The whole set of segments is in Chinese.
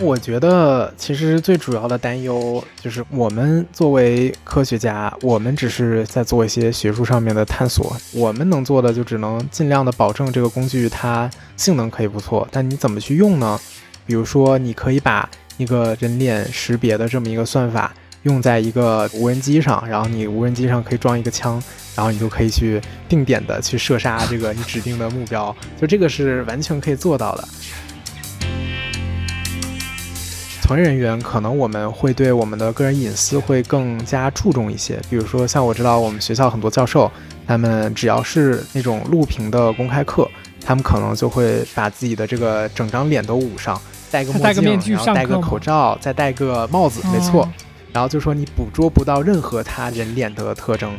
我觉得其实最主要的担忧就是，我们作为科学家，我们只是在做一些学术上面的探索，我们能做的就只能尽量的保证这个工具它性能可以不错，但你怎么去用呢？比如说，你可以把一个人脸识别的这么一个算法用在一个无人机上，然后你无人机上可以装一个枪，然后你就可以去定点的去射杀这个你指定的目标，就这个是完全可以做到的。人员可能我们会对我们的个人隐私会更加注重一些，比如说像我知道我们学校很多教授，他们只要是那种录屏的公开课，他们可能就会把自己的这个整张脸都捂上，戴个墨镜，戴个面具然后戴个口罩，再戴个帽子，没错。哦然后就说你捕捉不到任何他人脸的特征。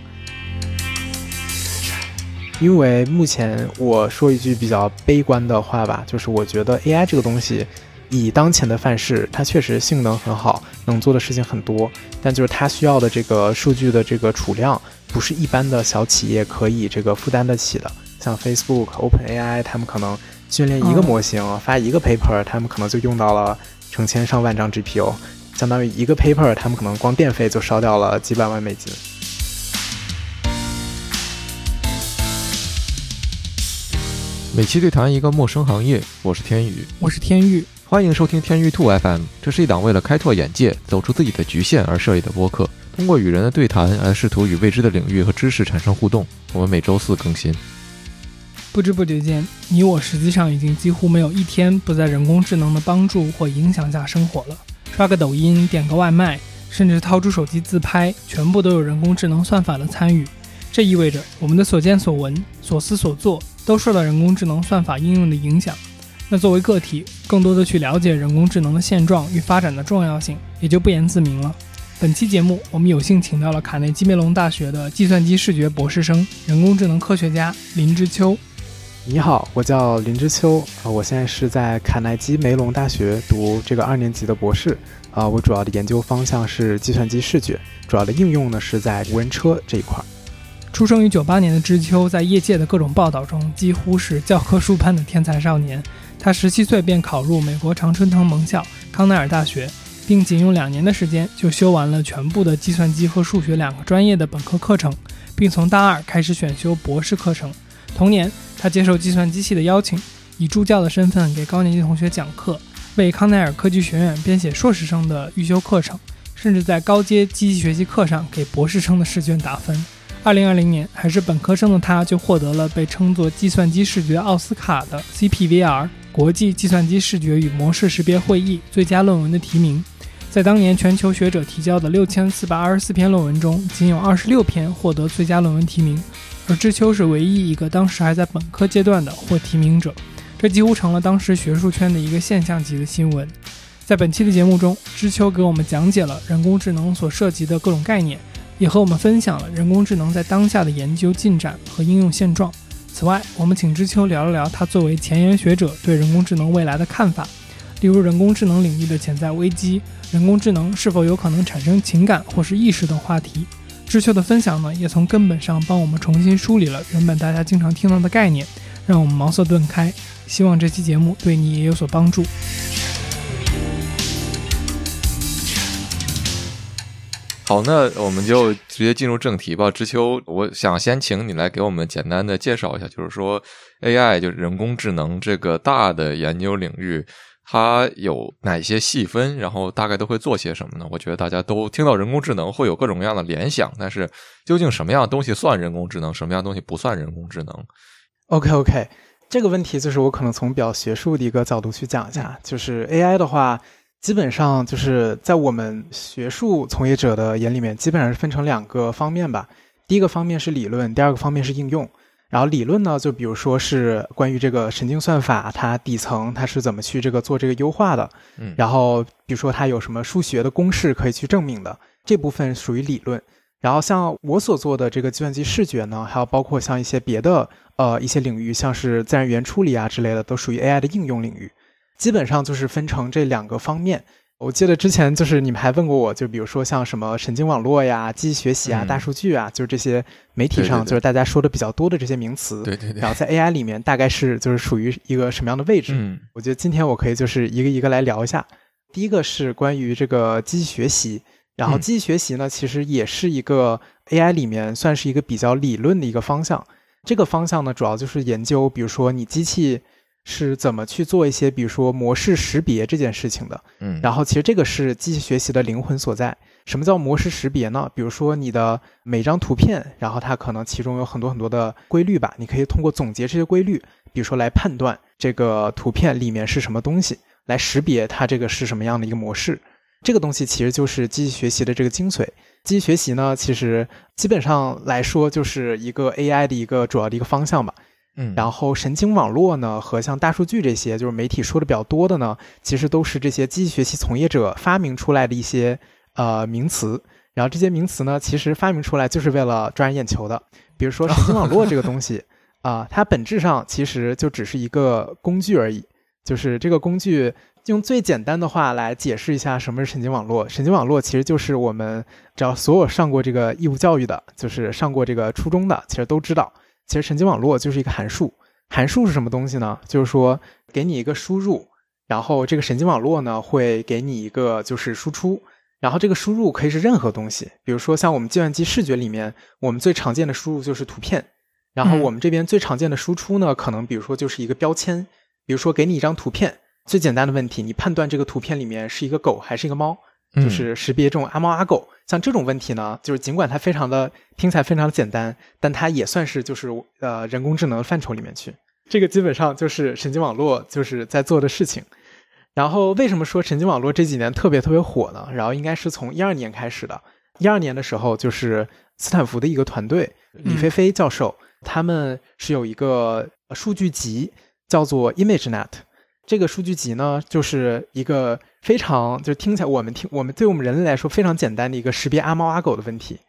因为目前我说一句比较悲观的话吧，就是我觉得 AI 这个东西，以当前的范式，它确实性能很好，能做的事情很多，但就是它需要的这个数据的这个储量，不是一般的小企业可以这个负担得起的。像 Facebook、OpenAI，他们可能训练一个嗯模型，发一个 paper，他们可能就用到了成千上万张 GPU。相当于一个 paper，他们可能光电费就烧掉了几百万美金。每期对谈一个陌生行业，我是天宇，我是天域，欢迎收听天域兔 FM。这是一档为了开拓眼界、走出自己的局限而设立的播客，通过与人的对谈来试图与未知的领域和知识产生互动。我们每周四更新。不知不觉间，你我实际上已经几乎没有一天不在人工智能的帮助或影响下生活了。刷个抖音，点个外卖，甚至掏出手机自拍，全部都有人工智能算法的参与。这意味着我们的所见所闻、所思所做都受到人工智能算法应用的影响。那作为个体，更多的去了解人工智能的现状与发展的重要性，也就不言自明了。本期节目，我们有幸请到了卡内基梅隆大学的计算机视觉博士生、人工智能科学家林之秋。你好，我叫林之秋，啊、我现在是在卡耐基梅隆大学读这个二年级的博士，啊、我主要的研究方向是计算机视觉，主要的应用呢是在无人车这一块儿。出生于九八年的知秋，在业界的各种报道中，几乎是教科书般的天才少年。他十七岁便考入美国常春藤盟校康奈尔大学，并仅用两年的时间就修完了全部的计算机和数学两个专业的本科课程，并从大二开始选修博士课程。同年，他接受计算机系的邀请，以助教的身份给高年级同学讲课，为康奈尔科技学院编写硕士生的预修课程，甚至在高阶机器学习课上给博士生的试卷打分。二零二零年，还是本科生的他，就获得了被称作计算机视觉奥斯卡的 CPVR 国际计算机视觉与模式识别会议最佳论文的提名。在当年全球学者提交的六千四百二十四篇论文中，仅有二十六篇获得最佳论文提名，而知秋是唯一一个当时还在本科阶段的获提名者，这几乎成了当时学术圈的一个现象级的新闻。在本期的节目中，知秋给我们讲解了人工智能所涉及的各种概念。也和我们分享了人工智能在当下的研究进展和应用现状。此外，我们请知秋聊了聊他作为前沿学者对人工智能未来的看法，例如人工智能领域的潜在危机、人工智能是否有可能产生情感或是意识等话题。知秋的分享呢，也从根本上帮我们重新梳理了原本大家经常听到的概念，让我们茅塞顿开。希望这期节目对你也有所帮助。好，那我们就直接进入正题吧。知秋，我想先请你来给我们简单的介绍一下，就是说 AI 就是人工智能这个大的研究领域，它有哪些细分，然后大概都会做些什么呢？我觉得大家都听到人工智能会有各种各样的联想，但是究竟什么样的东西算人工智能，什么样的东西不算人工智能？OK OK，这个问题就是我可能从比较学术的一个角度去讲一下，就是 AI 的话。基本上就是在我们学术从业者的眼里面，基本上是分成两个方面吧。第一个方面是理论，第二个方面是应用。然后理论呢，就比如说是关于这个神经算法，它底层它是怎么去这个做这个优化的。嗯，然后比如说它有什么数学的公式可以去证明的，这部分属于理论。然后像我所做的这个计算机视觉呢，还有包括像一些别的呃一些领域，像是自然语言处理啊之类的，都属于 AI 的应用领域。基本上就是分成这两个方面。我记得之前就是你们还问过我，就比如说像什么神经网络呀、机器学习啊、嗯大数据啊，就是这些媒体上就是大家说的比较多的这些名词。对对对然，后在 AI 里面大概是就是属于一个什么样的位置？嗯我觉得今天我可以就是一个一个来聊一下。第一个是关于这个机器学习，然后嗯机器学习呢，其实也是一个 AI 里面算是一个比较理论的一个方向。这个方向呢，主要就是研究，比如说你机器是怎么去做一些，比如说模式识别这件事情的。嗯，然后其实这个是机器学习的灵魂所在。什么叫模式识别呢？比如说你的每张图片，然后它可能其中有很多很多的规律吧，你可以通过总结这些规律，比如说来判断这个图片里面是什么东西，来识别它这个是什么样的一个模式。这个东西其实就是机器学习的这个精髓。机器学习呢，其实基本上来说就是一个 AI 的一个主要的一个方向吧。嗯，然后神经网络呢和像大数据这些，就是媒体说的比较多的呢，其实都是这些机器学习从业者发明出来的一些呃名词。然后这些名词呢，其实发明出来就是为了抓人眼球的。比如说神经网络这个东西 啊、它本质上其实就只是一个工具而已。就是这个工具，用最简单的话来解释一下什么是神经网络。神经网络其实就是我们只要所有上过这个义务教育的，就是上过这个初中的，其实都知道。其实神经网络就是一个函数。函数是什么东西呢？就是说给你一个输入，然后这个神经网络呢会给你一个就是输出，然后这个输入可以是任何东西，比如说像我们计算机视觉里面，我们最常见的输入就是图片，然后嗯我们这边最常见的输出呢，可能比如说就是一个标签，比如说给你一张图片，最简单的问题，你判断这个图片里面是一个狗还是一个猫，嗯就是识别这种阿猫阿狗，像这种问题呢，就是尽管它非常的听起来非常的简单，但它也算是就是呃人工智能范畴里面去。这个基本上就是神经网络就是在做的事情。然后为什么说神经网络这几年特别特别火呢？然后应该是从一二年开始的。一二年的时候，就是斯坦福的一个团队，李飞飞教授，他们是有一个数据集叫做 ImageNet。这个数据集呢，就是一个非常就听起来我们听我们对我们人类来说非常简单的一个识别阿猫阿狗的问题。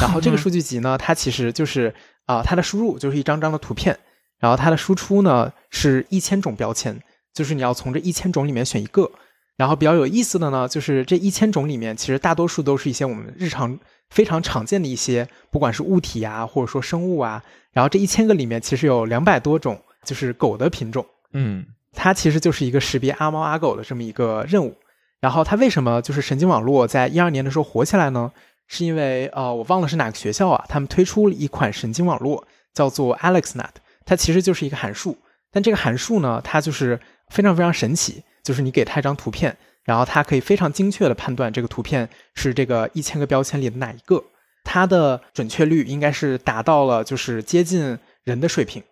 然后这个数据集呢，它其实就是啊、它的输入就是一张张的图片，然后它的输出呢是一千种标签，就是你要从这一千种里面选一个。然后比较有意思的呢，就是这一千种里面，其实大多数都是一些我们日常非常常见的一些，不管是物体啊，或者说生物啊。然后这一千个里面，其实有两百多种就是狗的品种。嗯它其实就是一个识别阿猫阿狗的这么一个任务。然后它为什么就是神经网络在一二年的时候火起来呢？是因为呃，我忘了是哪个学校啊，他们推出了一款神经网络，叫做 AlexNet，它其实就是一个函数。但这个函数呢，它就是非常非常神奇，就是你给它一张图片，然后它可以非常精确的判断这个图片是这个一千个标签里的哪一个，它的准确率应该是达到了就是接近人的水平。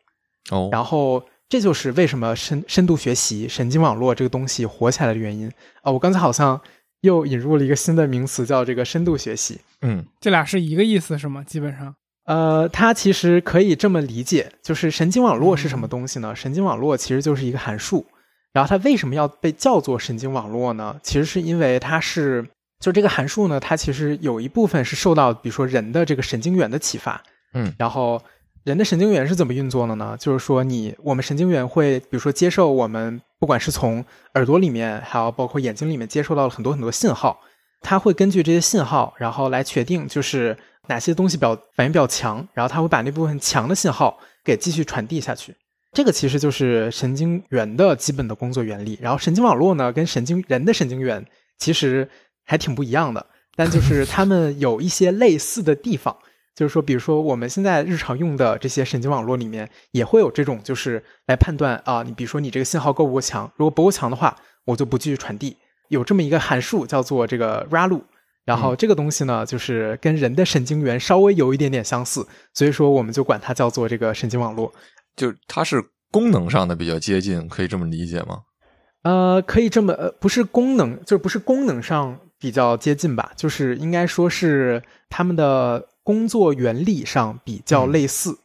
哦，然后这就是为什么深深度学习、神经网络这个东西火起来的原因啊、我刚才好像又引入了一个新的名词，叫这个深度学习。嗯这俩是一个意思是吗？基本上，呃，它其实可以这么理解，就是神经网络是什么东西呢？神经网络其实就是一个函数，然后它为什么要被叫做神经网络呢？其实是因为它是，就这个函数呢，它其实有一部分是受到，比如说人的这个神经元的启发，嗯然后人的神经元是怎么运作的呢？就是说你我们神经元会，比如说接受我们不管是从耳朵里面，还有包括眼睛里面接受到了很多很多信号，它会根据这些信号，然后来确定就是哪些东西表反应比较强，然后它会把那部分强的信号给继续传递下去。这个其实就是神经元的基本的工作原理。然后神经网络呢，跟神经人的神经元其实还挺不一样的，但就是它们有一些类似的地方。就是说，比如说我们现在日常用的这些神经网络里面，也会有这种，就是来判断啊，你比如说你这个信号够不够强，如果不够强的话，我就不继续传递。有这么一个函数叫做这个 RALU，然后这个东西呢，就是跟人的神经元稍微有一点点相似，所以说我们就管它叫做这个神经网络。就它是功能上的比较接近，可以这么理解吗？呃，可以这么，呃，不是功能，就是不是功能上比较接近吧，就是应该说是他们的工作原理上比较类似，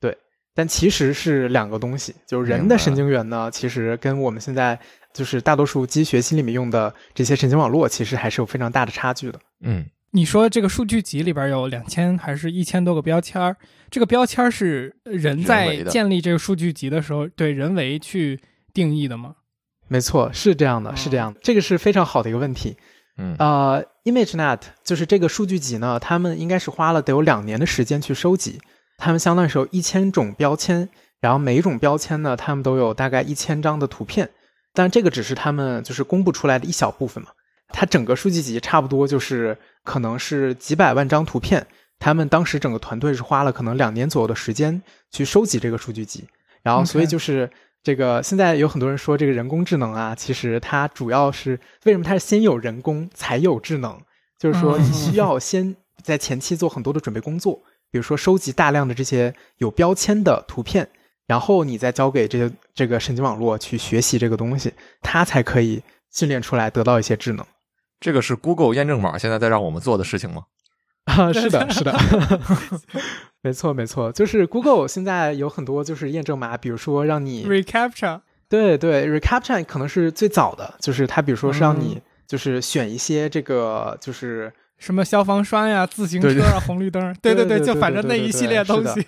对，但其实是两个东西。就是人的神经元呢，其实跟我们现在就是大多数机器学习里面用的这些神经网络，其实还是有非常大的差距的。嗯你说这个数据集里边有两千还是一千多个标签儿？这个标签儿是人人在建立这个数据集的时候对人为去定义的吗？没错，是这样的，是这样的，这个是非常好的一个问题。嗯呃，ImageNet 就是这个数据集呢，他们应该是花了得有两年的时间去收集，他们相当于是有一千种标签，然后每一种标签呢，他们都有大概一千张的图片。但这个只是他们就是公布出来的一小部分嘛。它整个数据集差不多就是可能是几百万张图片，他们当时整个团队是花了可能两年左右的时间去收集这个数据集，然后所以就是这个现在有很多人说这个人工智能啊，其实它主要是为什么它是先有人工才有智能，就是说你需要先在前期做很多的准备工作，比如说收集大量的这些有标签的图片，然后你再交给这些这个神经网络去学习这个东西，它才可以训练出来得到一些智能。这个是 Google 验证码现在在让我们做的事情吗？啊，是的，是的，没错，没错，就是 Google 现在有很多就是验证码，比如说让你 reCAPTCHA，对对，reCAPTCHA 可能是最早的，就是它比如说是让你就是选一些这个就是什么消防栓呀、自行车啊、红绿灯，对对对，就反正那一系列东西。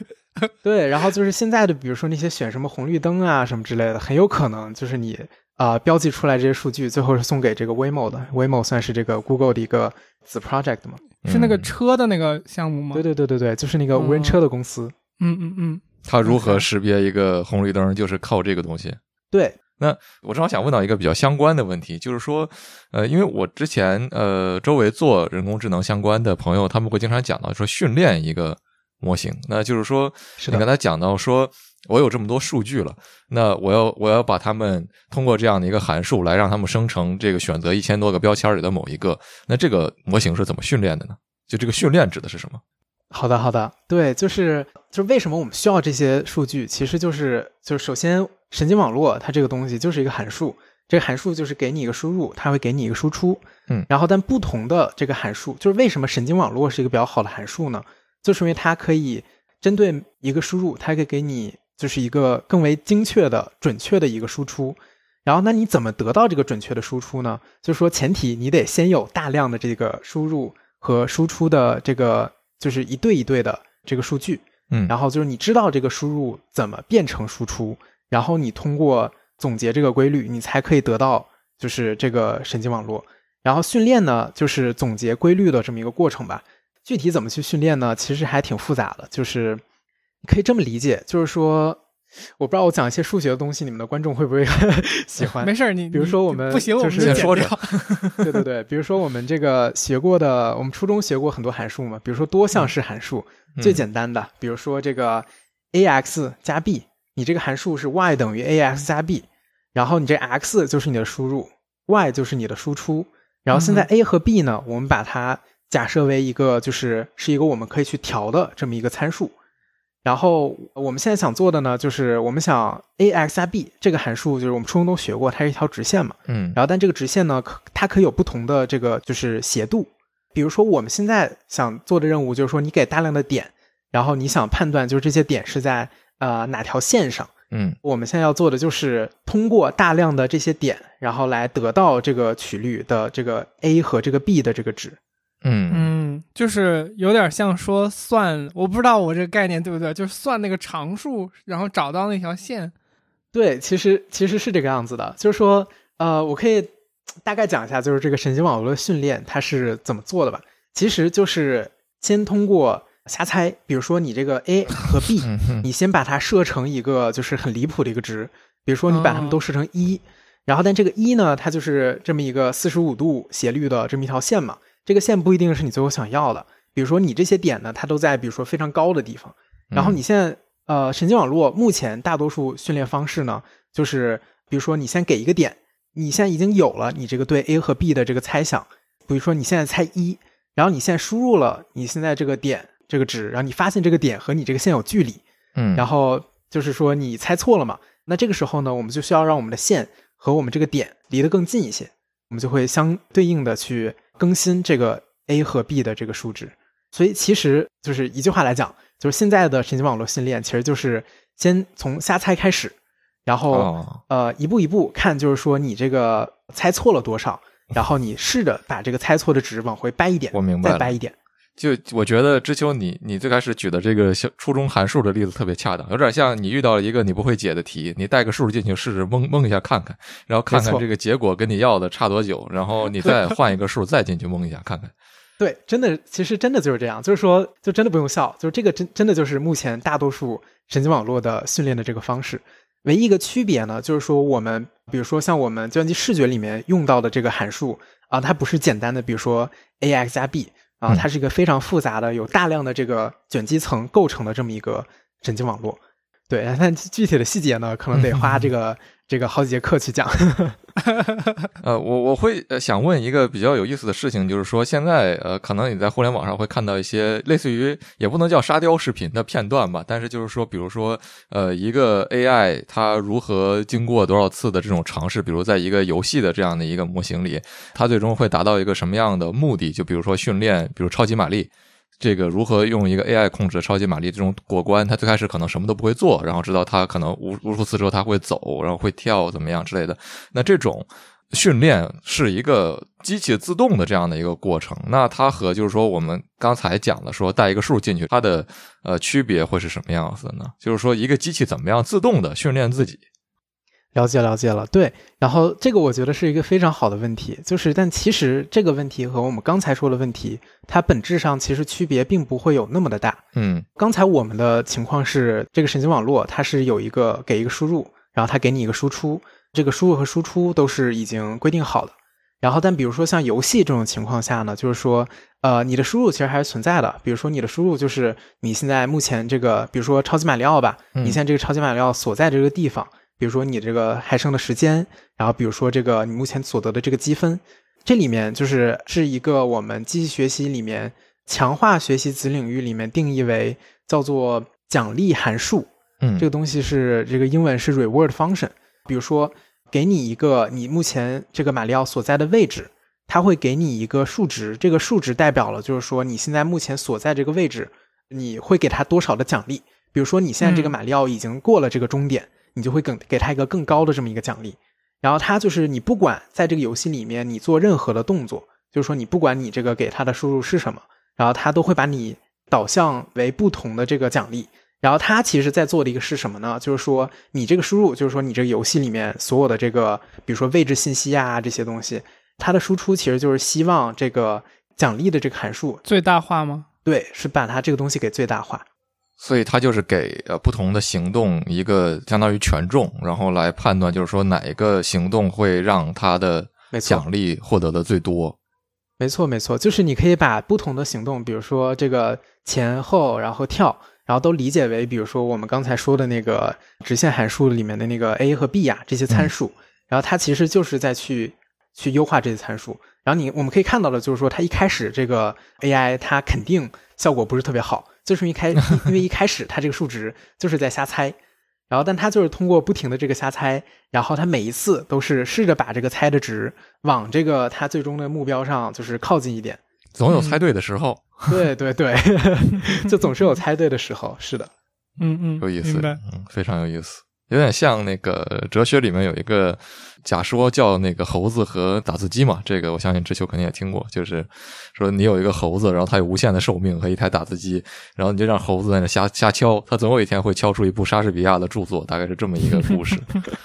对，然后就是现在的，比如说那些选什么红绿灯啊什么之类的，很有可能就是你。啊，标记出来这些数据，最后是送给这个 Waymo 的。Waymo 算是这个 Google 的一个子 project 吗？是那个车的那个项目吗？对对对对对，就是那个无人车的公司。嗯嗯嗯。它如何识别一个红绿灯，就是靠这个东西。对。那我正好想问到一个比较相关的问题，就是说，呃，因为我之前呃周围做人工智能相关的朋友，他们会经常讲到说训练一个模型，那就是说，你刚才讲到说。我有这么多数据了，那我要我要把它们通过这样的一个函数来让它们生成这个选择一千多个标签里的某一个，那这个模型是怎么训练的呢？就这个训练指的是什么？好的，好的，对，就是就是为什么我们需要这些数据？其实就是就是首先神经网络它这个东西就是一个函数，这个函数就是给你一个输入，它会给你一个输出，嗯，然后但不同的这个函数，就是为什么神经网络是一个比较好的函数呢？就是因为它可以针对一个输入，它可以给你。就是一个更为精确的、准确的一个输出，然后那你怎么得到这个准确的输出呢？就是说，前提你得先有大量的这个输入和输出的这个，就是一对一对的这个数据，嗯，然后就是你知道这个输入怎么变成输出，然后你通过总结这个规律，你才可以得到就是这个神经网络。然后训练呢，就是总结规律的这么一个过程吧。具体怎么去训练呢？其实还挺复杂的，就是。可以这么理解，就是说，我不知道我讲一些数学的东西，你们的观众会不会 喜欢？没事你比如说我们不行，我们先说着。对对对，比如说我们这个学过的，我们初中学过很多函数嘛，比如说多项式函数，最简单的，比如说这个 a x 加 b，你这个函数是 y 等于 a x 加 b，然后你这 x 就是你的输入，y 就是你的输出，然后现在 a 和 b 呢，我们把它假设为一个就是是一个我们可以去调的这么一个参数。然后我们现在想做的呢，就是我们想 a x 加 b 这个函数，就是我们初中都学过，它是一条直线嘛。嗯。然后，但这个直线呢，可它可以有不同的这个就是斜度。比如说，我们现在想做的任务就是说，你给大量的点，然后你想判断就是这些点是在呃哪条线上。嗯。我们现在要做的就是通过大量的这些点，然后来得到这个曲率的这个 a 和这个 b 的这个值。嗯嗯，就是有点像说算，我不知道我这个概念对不对，就是算那个常数，然后找到那条线。对，其实其实是这个样子的，就是说，呃，我可以大概讲一下，就是这个神经网络的训练它是怎么做的吧。其实就是先通过瞎猜，比如说你这个 a 和 b，你先把它设成一个就是很离谱的一个值，比如说你把它们都设成一，然后但这个一呢，它就是这么一个四十五度斜率的这么一条线嘛。这个线不一定是你最后想要的，比如说你这些点呢，它都在比如说非常高的地方，然后你现在呃神经网络目前大多数训练方式呢，就是比如说你先给一个点，你现在已经有了你这个对 A 和 B 的这个猜想，比如说你现在猜一，然后你现在输入了你现在这个点这个值，然后你发现这个点和你这个线有距离，嗯，然后就是说你猜错了嘛，那这个时候呢，我们就需要让我们的线和我们这个点离得更近一些，我们就会相对应的去。更新这个 a 和 b 的这个数值，所以其实就是一句话来讲，就是现在的神经网络训练其实就是先从瞎猜开始，然后呃一步一步看，就是说你这个猜错了多少，然后你试着把这个猜错的值往回掰一点，我明白，再掰一点。就我觉得知秋，你你最开始举的这个小初中函数的例子特别恰当，有点像你遇到了一个你不会解的题，你带个数进去试试蒙蒙一下看看，然后看看这个结果跟你要的差多久，然后你再换一个数再进去蒙一下看看。对，真的，其实真的就是这样，就是说，就真的不用笑，就是这个真真的就是目前大多数神经网络的训练的这个方式。唯一一个区别呢，就是说我们比如说像我们计算机视觉里面用到的这个函数啊，它不是简单的，比如说 ax 加 b 啊，嗯它是一个非常复杂的，有大量的这个卷积层构成的这么一个神经网络。对，但具体的细节呢，可能得花这 个这个好几节课去讲。呃，我我会呃想问一个比较有意思的事情，就是说现在呃，可能你在互联网上会看到一些类似于也不能叫沙雕视频的片段吧，但是就是说，比如说呃，一个 AI 它如何经过多少次的这种尝试，比如在一个游戏的这样的一个模型里，它最终会达到一个什么样的目的？就比如说训练，比如超级玛丽。这个如何用一个 AI 控制超级玛丽这种过关？它最开始可能什么都不会做，然后直到它可能无无数次之后它会走，然后会跳怎么样之类的。那这种训练是一个机器自动的这样的一个过程。那它和就是说我们刚才讲的说带一个数进去，它的呃区别会是什么样子呢？就是说一个机器怎么样自动的训练自己？了解了解了，对。然后这个我觉得是一个非常好的问题，就是但其实这个问题和我们刚才说的问题，它本质上其实区别并不会有那么的大。嗯刚才我们的情况是，这个神经网络它是有一个给一个输入，然后它给你一个输出，这个输入和输出都是已经规定好的。然后，但比如说像游戏这种情况下呢，就是说，呃，你的输入其实还是存在的。比如说你的输入就是你现在目前这个，比如说超级马里奥吧，嗯你现在这个超级马里奥所在这个地方，比如说你这个还剩的时间，然后比如说这个你目前所得的这个积分，这里面就是是一个我们机器学习里面强化学习子领域里面定义为叫做奖励函数。嗯，这个东西是这个英文是 reward function。比如说，给你一个你目前这个马里奥所在的位置，它会给你一个数值，这个数值代表了就是说你现在目前所在这个位置，你会给它多少的奖励。比如说你现在这个嗯马里奥已经过了这个终点，你就会更给他一个更高的这么一个奖励。然后他就是你不管在这个游戏里面你做任何的动作，就是说你不管你这个给他的输入是什么，然后他都会把你导向为不同的这个奖励。然后他其实在做的一个是什么呢？就是说你这个输入，就是说你这个游戏里面所有的这个，比如说位置信息啊这些东西，它的输出其实就是希望这个奖励的这个函数，最大化吗？对，是把它这个东西给最大化。所以它就是给呃不同的行动一个相当于权重，然后来判断就是说哪一个行动会让它的奖励获得的最多。没错，没错，就是你可以把不同的行动，比如说这个前后，然后跳，然后都理解为，比如说我们刚才说的那个直线函数里面的那个 a 和 b 呀、这些参数，然后它其实就是在去去优化这些参数。然后你我们可以看到的就是说，它一开始这个 AI 它肯定效果不是特别好，就是一开 因为一开始他这个数值就是在瞎猜。然后，但他就是通过不停的这个瞎猜，然后他每一次都是试着把这个猜的值往这个他最终的目标上就是靠近一点。总有猜对的时候，对对对，就总是有猜对的时候。是的，嗯嗯，有意思，明白。嗯，非常有意思，有点像那个哲学里面有一个假说叫那个猴子和打字机嘛，这个我相信知秋肯定也听过，就是说你有一个猴子，然后它有无限的寿命和一台打字机，然后你就让猴子在那瞎瞎敲，它总有一天会敲出一部莎士比亚的著作，大概是这么一个故事。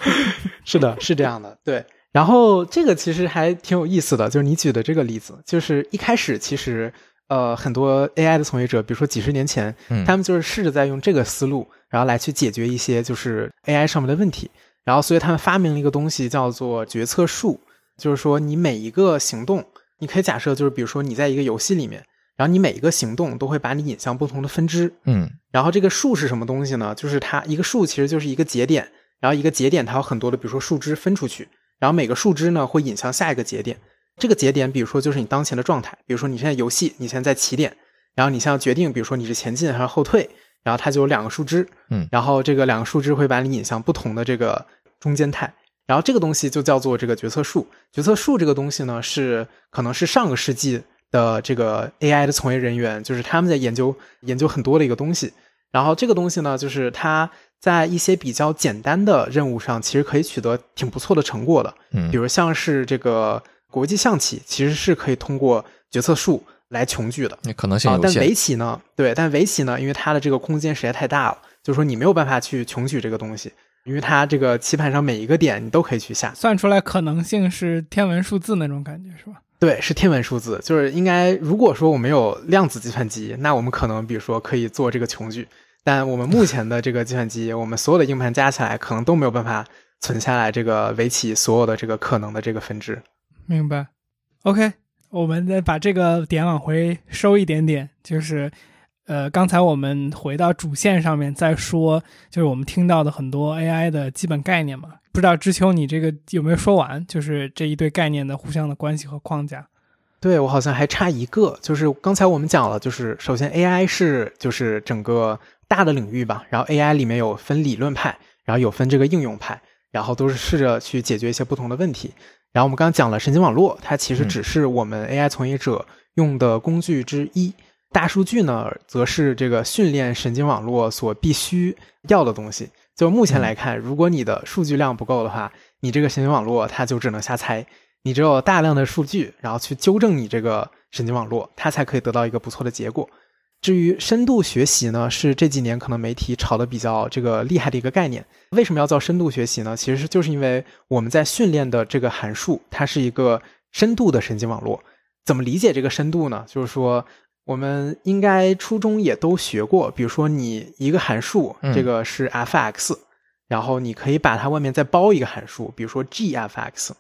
是的，是这样的。对，然后这个其实还挺有意思的，就是你举的这个例子，就是一开始其实呃很多 AI 的从业者，比如说几十年前，嗯他们就是试着在用这个思路，然后来去解决一些就是 AI 上面的问题。然后，所以他们发明了一个东西叫做决策树，就是说你每一个行动，你可以假设就是比如说你在一个游戏里面，然后你每一个行动都会把你引向不同的分支。嗯然后这个树是什么东西呢？就是它一个树其实就是一个节点，然后一个节点它有很多的，比如说树枝分出去，然后每个树枝呢会引向下一个节点。这个节点，比如说就是你当前的状态，比如说你现在游戏，你现在在起点，然后你现在决定，比如说你是前进还是后退，然后它就有两个树枝，嗯然后这个两个树枝会把你引向不同的这个中间态。然后这个东西就叫做这个决策树。决策树这个东西呢，是可能是上个世纪的这个 AI 的从业人员，就是他们在研究研究很多的一个东西。然后这个东西呢，就是它在一些比较简单的任务上，其实可以取得挺不错的成果的。嗯比如像是这个国际象棋，其实是可以通过决策树来穷举的。那可能性啊，但有限。围棋呢？对，但围棋呢，因为它的这个空间实在太大了，就是说你没有办法去穷举这个东西，因为它这个棋盘上每一个点你都可以去下。算出来可能性是天文数字那种感觉是吧？对，是天文数字，就是应该如果说我们有量子计算机，那我们可能比如说可以做这个穷举，但我们目前的这个计算机，我们所有的硬盘加起来，可能都没有办法存下来这个围棋所有的这个可能的这个分支。明白。OK，我们再把这个点往回收一点点，就是，呃，刚才我们回到主线上面再说，就是我们听到的很多 AI 的基本概念嘛。不知道知秋你这个有没有说完？就是这一对概念的互相的关系和框架。对我好像还差一个，就是刚才我们讲了，就是首先 AI 是就是整个大的领域吧，然后 AI 里面有分理论派，然后有分这个应用派，然后都是试着去解决一些不同的问题。然后我们刚刚讲了神经网络，它其实只是我们 AI 从业者用的工具之一。大数据呢，则是这个训练神经网络所必须要的东西。就目前来看，如果你的数据量不够的话，你这个神经网络它就只能瞎猜。你只有大量的数据，然后去纠正你这个神经网络，它才可以得到一个不错的结果。至于深度学习呢，是这几年可能媒体炒的比较这个厉害的一个概念。为什么要叫深度学习呢？其实就是因为我们在训练的这个函数，它是一个深度的神经网络。怎么理解这个深度呢？就是说，我们应该初中也都学过，比如说你一个函数，这个是 f(x)，、然后你可以把它外面再包一个函数，比如说 g(f(x)。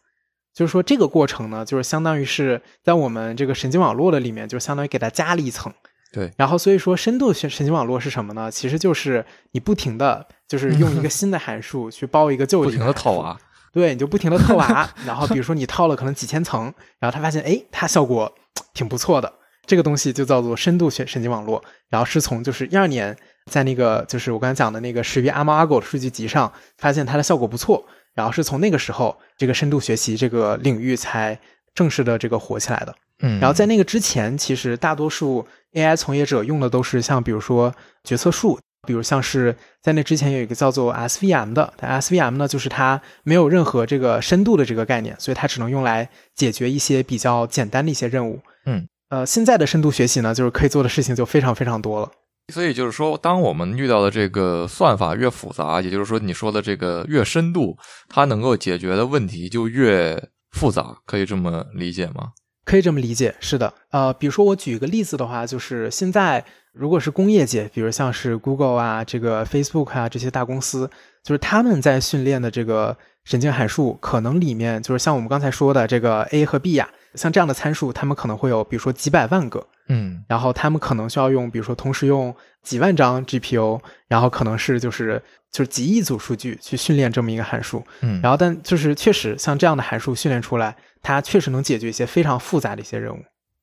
就是说，这个过程呢，就是相当于是在我们这个神经网络的里面，就相当于给它加了一层。对，然后所以说，深度神神经网络是什么呢？其实就是你不停的就是用一个新的函数去包一个旧的，不停的套娃。对，你就不停的套娃，然后比如说你套了可能几千层，然后他发现，哎，它效果挺不错的，这个东西就叫做深度神神经网络。然后是从就是一二年在那个就是我刚才讲的那个识别阿猫阿狗的数据集上发现它的效果不错。然后是从那个时候，这个深度学习这个领域才正式的这个火起来的。嗯，然后在那个之前，其实大多数 AI 从业者用的都是像比如说决策树，比如像是在那之前有一个叫做 SVM 的，但 SVM 呢就是它没有任何这个深度的这个概念，所以它只能用来解决一些比较简单的一些任务。嗯，呃，现在的深度学习呢，就是可以做的事情就非常非常多了。所以就是说，当我们遇到的这个算法越复杂，也就是说你说的这个越深度，它能够解决的问题就越复杂，可以这么理解吗？可以这么理解，是的。呃，比如说我举一个例子的话，就是现在如果是工业界，比如像是 Google 啊、这个 Facebook 啊这些大公司，就是他们在训练的这个神经函数，可能里面就是像我们刚才说的这个 A 和 B 呀、像这样的参数，他们可能会有，比如说几百万个。嗯，然后他们可能需要用，比如说同时用几万张 GPU，然后可能是就是就是几亿组数据去训练这么一个函数，嗯，然后但就是确实像这样的函数训练出来，它确实能解决一些非常复杂的一些任务。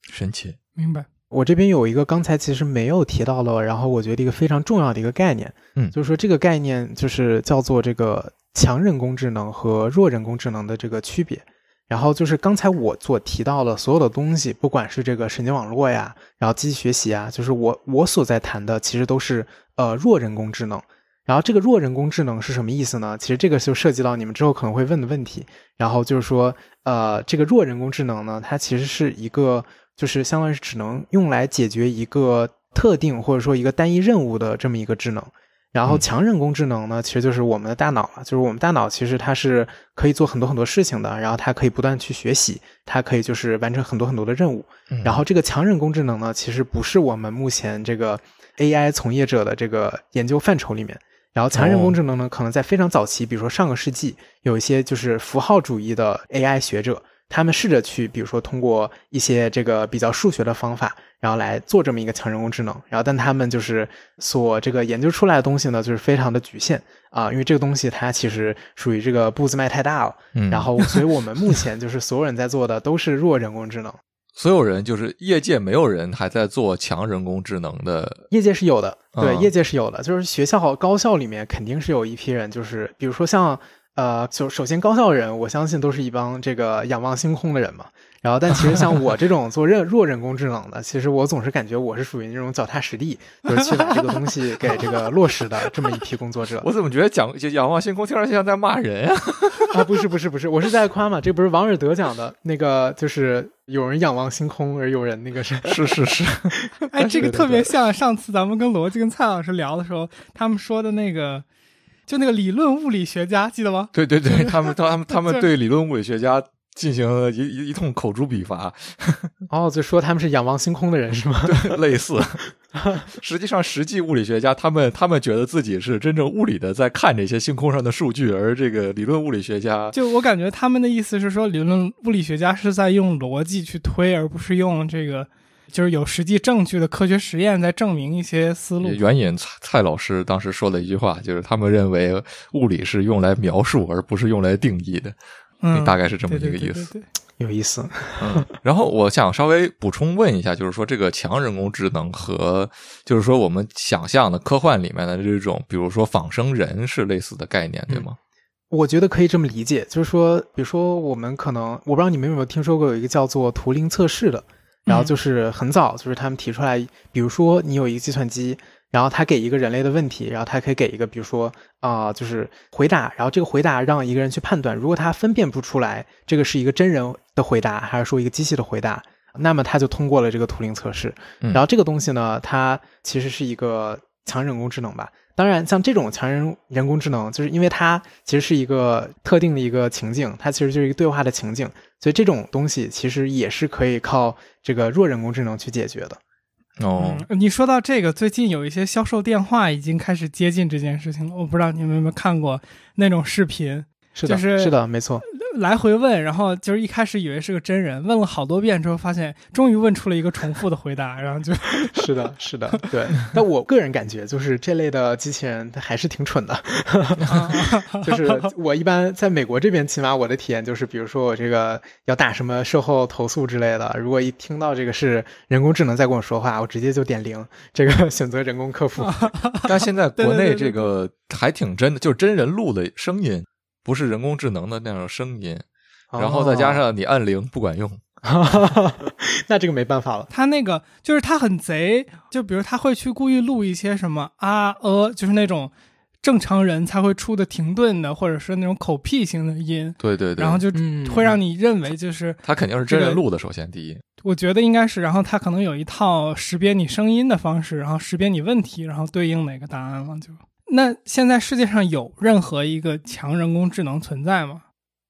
神奇，明白。我这边有一个刚才其实没有提到的，然后我觉得一个非常重要的一个概念，嗯就是说这个概念就是叫做这个强人工智能和弱人工智能的这个区别。然后就是刚才我所提到的所有的东西，不管是这个神经网络呀，然后机器学习啊，就是我我所在谈的，其实都是呃弱人工智能。然后这个弱人工智能是什么意思呢？其实这个就涉及到你们之后可能会问的问题。然后就是说，呃，这个弱人工智能呢，它其实是一个就是相当于是只能用来解决一个特定或者说一个单一任务的这么一个智能。然后嗯强人工智能呢，其实就是我们的大脑了，就是我们大脑其实它是可以做很多很多事情的，然后它可以不断去学习，它可以就是完成很多很多的任务。嗯然后这个强人工智能呢，其实不是我们目前这个 AI 从业者的这个研究范畴里面。然后强人工智能呢，可能在非常早期，比如说上个世纪，有一些就是符号主义的 AI 学者，他们试着去，比如说通过一些这个比较数学的方法，然后来做这么一个强人工智能。然后，但他们就是所这个研究出来的东西呢，就是非常的局限啊，因为这个东西它其实属于这个步子迈太大了。嗯，然后，所以我们目前就是所有人在做的都是弱人工智能。所有人就是业界没有人还在做强人工智能的，业界是有的，对，嗯业界是有的，就是学校高校里面肯定是有一批人，就是比如说像呃，就首先高校人，我相信都是一帮这个仰望星空的人嘛。然后，但其实像我这种做人弱人工智能的，其实我总是感觉我是属于那种脚踏实地，就是去把这个东西给这个落实的这么一批工作者我怎么觉得讲仰望星空听上去像在骂人呀、啊！不是不是不是，我是在夸嘛，这不是王尔德讲的那个，就是有人仰望星空，而有人那个是是是是，哎，这个特别像上次咱们跟罗辑跟蔡老师聊的时候，他们说的那个，就那个理论物理学家，记得吗？对对对，他们他们他们 对理论物理学家进行了一一一通口诛笔伐，哦，就说他们是仰望星空的人是吗？对类似。实际上，实际物理学家他们他们觉得自己是真正物理的在看这些星空上的数据，而这个理论物理学家就我感觉他们的意思是说，理论物理学家是在用逻辑去推，而不是用这个就是有实际证据的科学实验在证明一些思路。援引蔡蔡老师当时说的一句话，就是他们认为物理是用来描述，而不是用来定义的。嗯，大概是这么一个对对对意思对对有意思。嗯，然后我想稍微补充问一下，就是说这个强人工智能和就是说我们想象的科幻里面的这种，比如说仿生人是类似的概念，对吗？我觉得可以这么理解，就是说，比如说我们可能，我不知道你们有没有听说过有一个叫做图灵测试的，然后就是很早，就是他们提出来，比如说你有一个计算机，然后他给一个人类的问题，然后他可以给一个，比如说啊、就是回答，然后这个回答让一个人去判断，如果他分辨不出来这个是一个真人的回答，还是说一个机器的回答，那么他就通过了这个图灵测试。嗯然后这个东西呢，它其实是一个强人工智能吧。当然，像这种强人人工智能，就是因为它其实是一个特定的一个情境，它其实就是一个对话的情境，所以这种东西其实也是可以靠这个弱人工智能去解决的。哦，你说到这个，最近有一些销售电话已经开始接近这件事情了。我不知道你们有没有看过那种视频，是的，就是是的，没错。来回问，然后就是一开始以为是个真人，问了好多遍之后，发现终于问出了一个重复的回答，然后就 是的，是的，对。但我个人感觉，就是这类的机器人，它还是挺蠢的。就是我一般在美国这边，起码我的体验就是，比如说我这个要打什么售后投诉之类的，如果一听到这个是人工智能在跟我说话，我直接就点零，这个选择人工客服。但现在国内这个还挺真的，就是真人录的声音，不是人工智能的那种声音，然后再加哦，上你按铃不管用。那这个没办法了。他那个就是他很贼，就比如他会去故意录一些什么啊呃，就是那种正常人才会出的停顿的，或者是那种口癖型的音，对对对，然后就嗯会让你认为就是他肯定是真这个人录的，首先第一。我觉得应该是，然后他可能有一套识别你声音的方式，然后识别你问题，然后对应哪个答案了就。那现在世界上有任何一个强人工智能存在吗？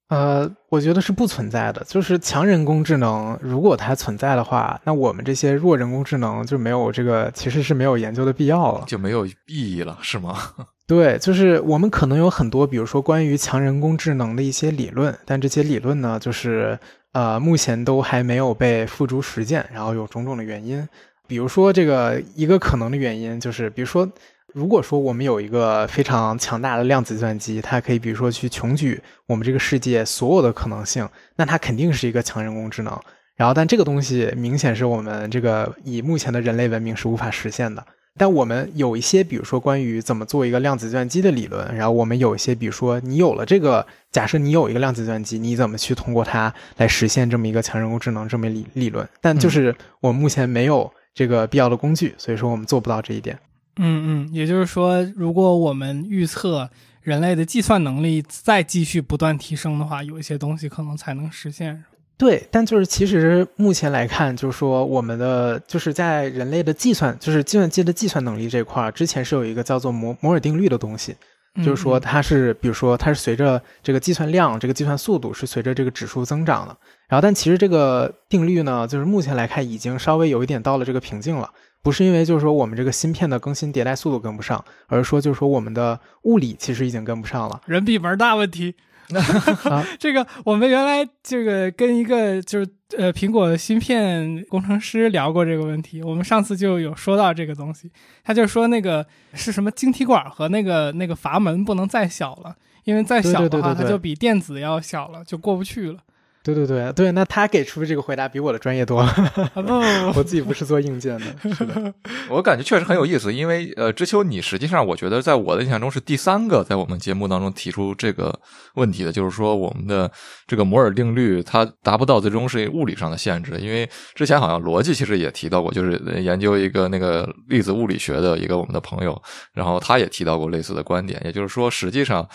呃，我觉得是不存在的。就是强人工智能，如果它存在的话，那我们这些弱人工智能就没有这个，其实是没有研究的必要了。就没有意义了，是吗？对，就是我们可能有很多，比如说关于强人工智能的一些理论，但这些理论呢，就是呃，目前都还没有被付诸实践，然后有种种的原因。比如说，这个一个可能的原因就是，比如说，如果说我们有一个非常强大的量子计算机，它可以比如说去穷举我们这个世界所有的可能性，那它肯定是一个强人工智能。然后，但这个东西明显是我们这个以目前的人类文明是无法实现的。但我们有一些，比如说关于怎么做一个量子计算机的理论，然后我们有一些，比如说你有了这个，假设你有一个量子计算机，你怎么去通过它来实现这么一个强人工智能这么理理论？但就是我们目前没有这个必要的工具，所以说我们做不到这一点。嗯嗯，也就是说，如果我们预测人类的计算能力再继续不断提升的话，有一些东西可能才能实现。对，但就是其实目前来看，就是说我们的就是在人类的计算，就是计算机的计算能力这块儿，之前是有一个叫做摩摩尔定律的东西，就是说嗯它是，比如说它是随着这个计算量、这个计算速度是随着这个指数增长的。然后，但其实这个定律呢，就是目前来看已经稍微有一点到了这个瓶颈了。不是因为就是说我们这个芯片的更新迭代速度跟不上，而是说就是说我们的物理其实已经跟不上了。人比门大问题。啊这个我们原来这个跟一个就是呃苹果芯片工程师聊过这个问题，我们上次就有说到这个东西，他就说那个是什么晶体管和那个那个阀门不能再小了，因为再小的话它就比电子要小了，就过不去了。对对对对，那他给出的这个回答比我的专业多了。我自己不是做硬件的，是的。我感觉确实很有意思，因为呃，知秋你实际上我觉得在我的印象中是第三个在我们节目当中提出这个问题的，就是说我们的这个摩尔定律它达不到最终是物理上的限制，因为之前好像逻辑其实也提到过，就是研究一个那个粒子物理学的一个我们的朋友，然后他也提到过类似的观点，也就是说实际上。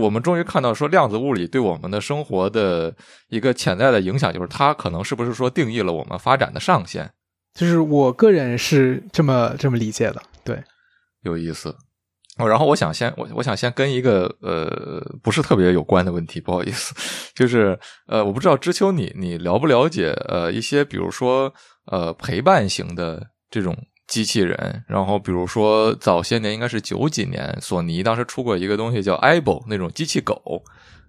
我们终于看到，说量子物理对我们的生活的一个潜在的影响，就是它可能是不是说定义了我们发展的上限？就是我个人是这么这么理解的，对，有意思。哦，然后我想先我我想先跟一个呃不是特别有关的问题，不好意思，就是呃我不知道知秋你你了不了解呃一些比如说呃陪伴型的这种机器人，然后比如说早些年应该是九几年，索尼当时出过一个东西叫 Aibo 那种机器狗，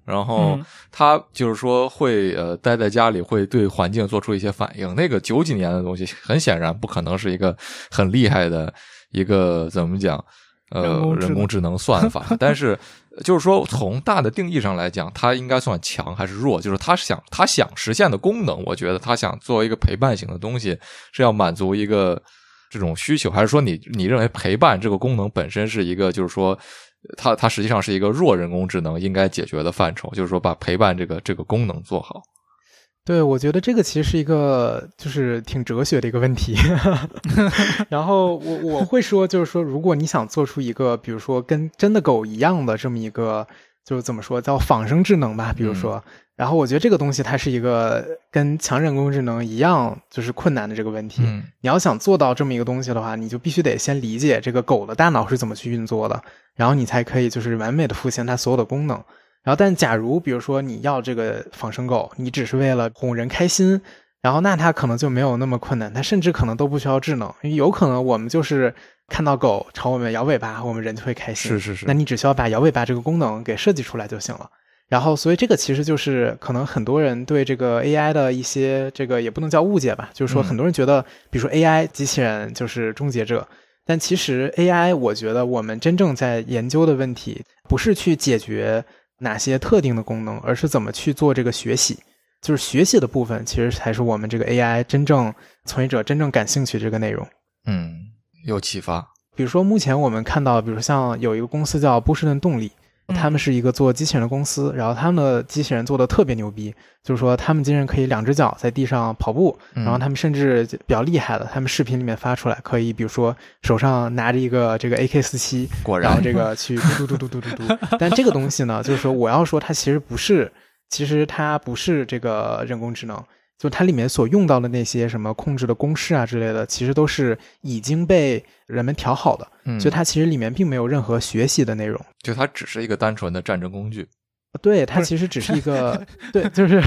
然后嗯它就是说会呃待在家里会对环境做出一些反应，那个九几年的东西很显然不可能是一个很厉害的一个怎么讲。呃，人工智能人工智能算法，但是就是说，从大的定义上来讲，它应该算强还是弱？就是它想它想实现的功能，我觉得它想作为一个陪伴型的东西，是要满足一个这种需求，还是说你你认为陪伴这个功能本身是一个，就是说它它实际上是一个弱人工智能应该解决的范畴，就是说把陪伴这个这个功能做好。对，我觉得这个其实是一个就是挺哲学的一个问题。然后我我会说，就是说，如果你想做出一个，比如说跟真的狗一样的这么一个，就是怎么说叫仿生智能吧，比如说，然后我觉得这个东西它是一个跟强人工智能一样，就是困难的这个问题。嗯你要想做到这么一个东西的话，你就必须得先理解这个狗的大脑是怎么去运作的，然后你才可以就是完美的复现它所有的功能。然后，但假如比如说你要这个仿生狗，你只是为了哄人开心，然后那它可能就没有那么困难，它甚至可能都不需要智能，因为有可能我们就是看到狗朝我们摇尾巴，我们人就会开心。是是是那你只需要把摇尾巴这个功能给设计出来就行了。然后，所以这个其实就是可能很多人对这个 AI 的一些这个也不能叫误解吧，就是说嗯很多人觉得，比如说 AI 机器人就是终结者，但其实 AI 我觉得我们真正在研究的问题不是去解决哪些特定的功能，而是怎么去做这个学习。就是学习的部分，其实才是我们这个 AI 真正从业者真正感兴趣这个内容。嗯，有启发。比如说，目前我们看到，比如说像有一个公司叫波士顿动力，嗯他们是一个做机器人的公司，然后他们的机器人做的特别牛逼，就是说他们机器人可以两只脚在地上跑步，嗯然后他们甚至比较厉害的，他们视频里面发出来可以，比如说手上拿着一个这个 AK 四七，然后这个去嘟嘟嘟嘟嘟嘟嘟。但这个东西呢，就是说我要说它其实不是，其实它不是这个人工智能，就它里面所用到的那些什么控制的公式啊之类的，其实都是已经被人们调好的，嗯，就它其实里面并没有任何学习的内容。就它只是一个单纯的战争工具。对，它其实只是一个，对，就是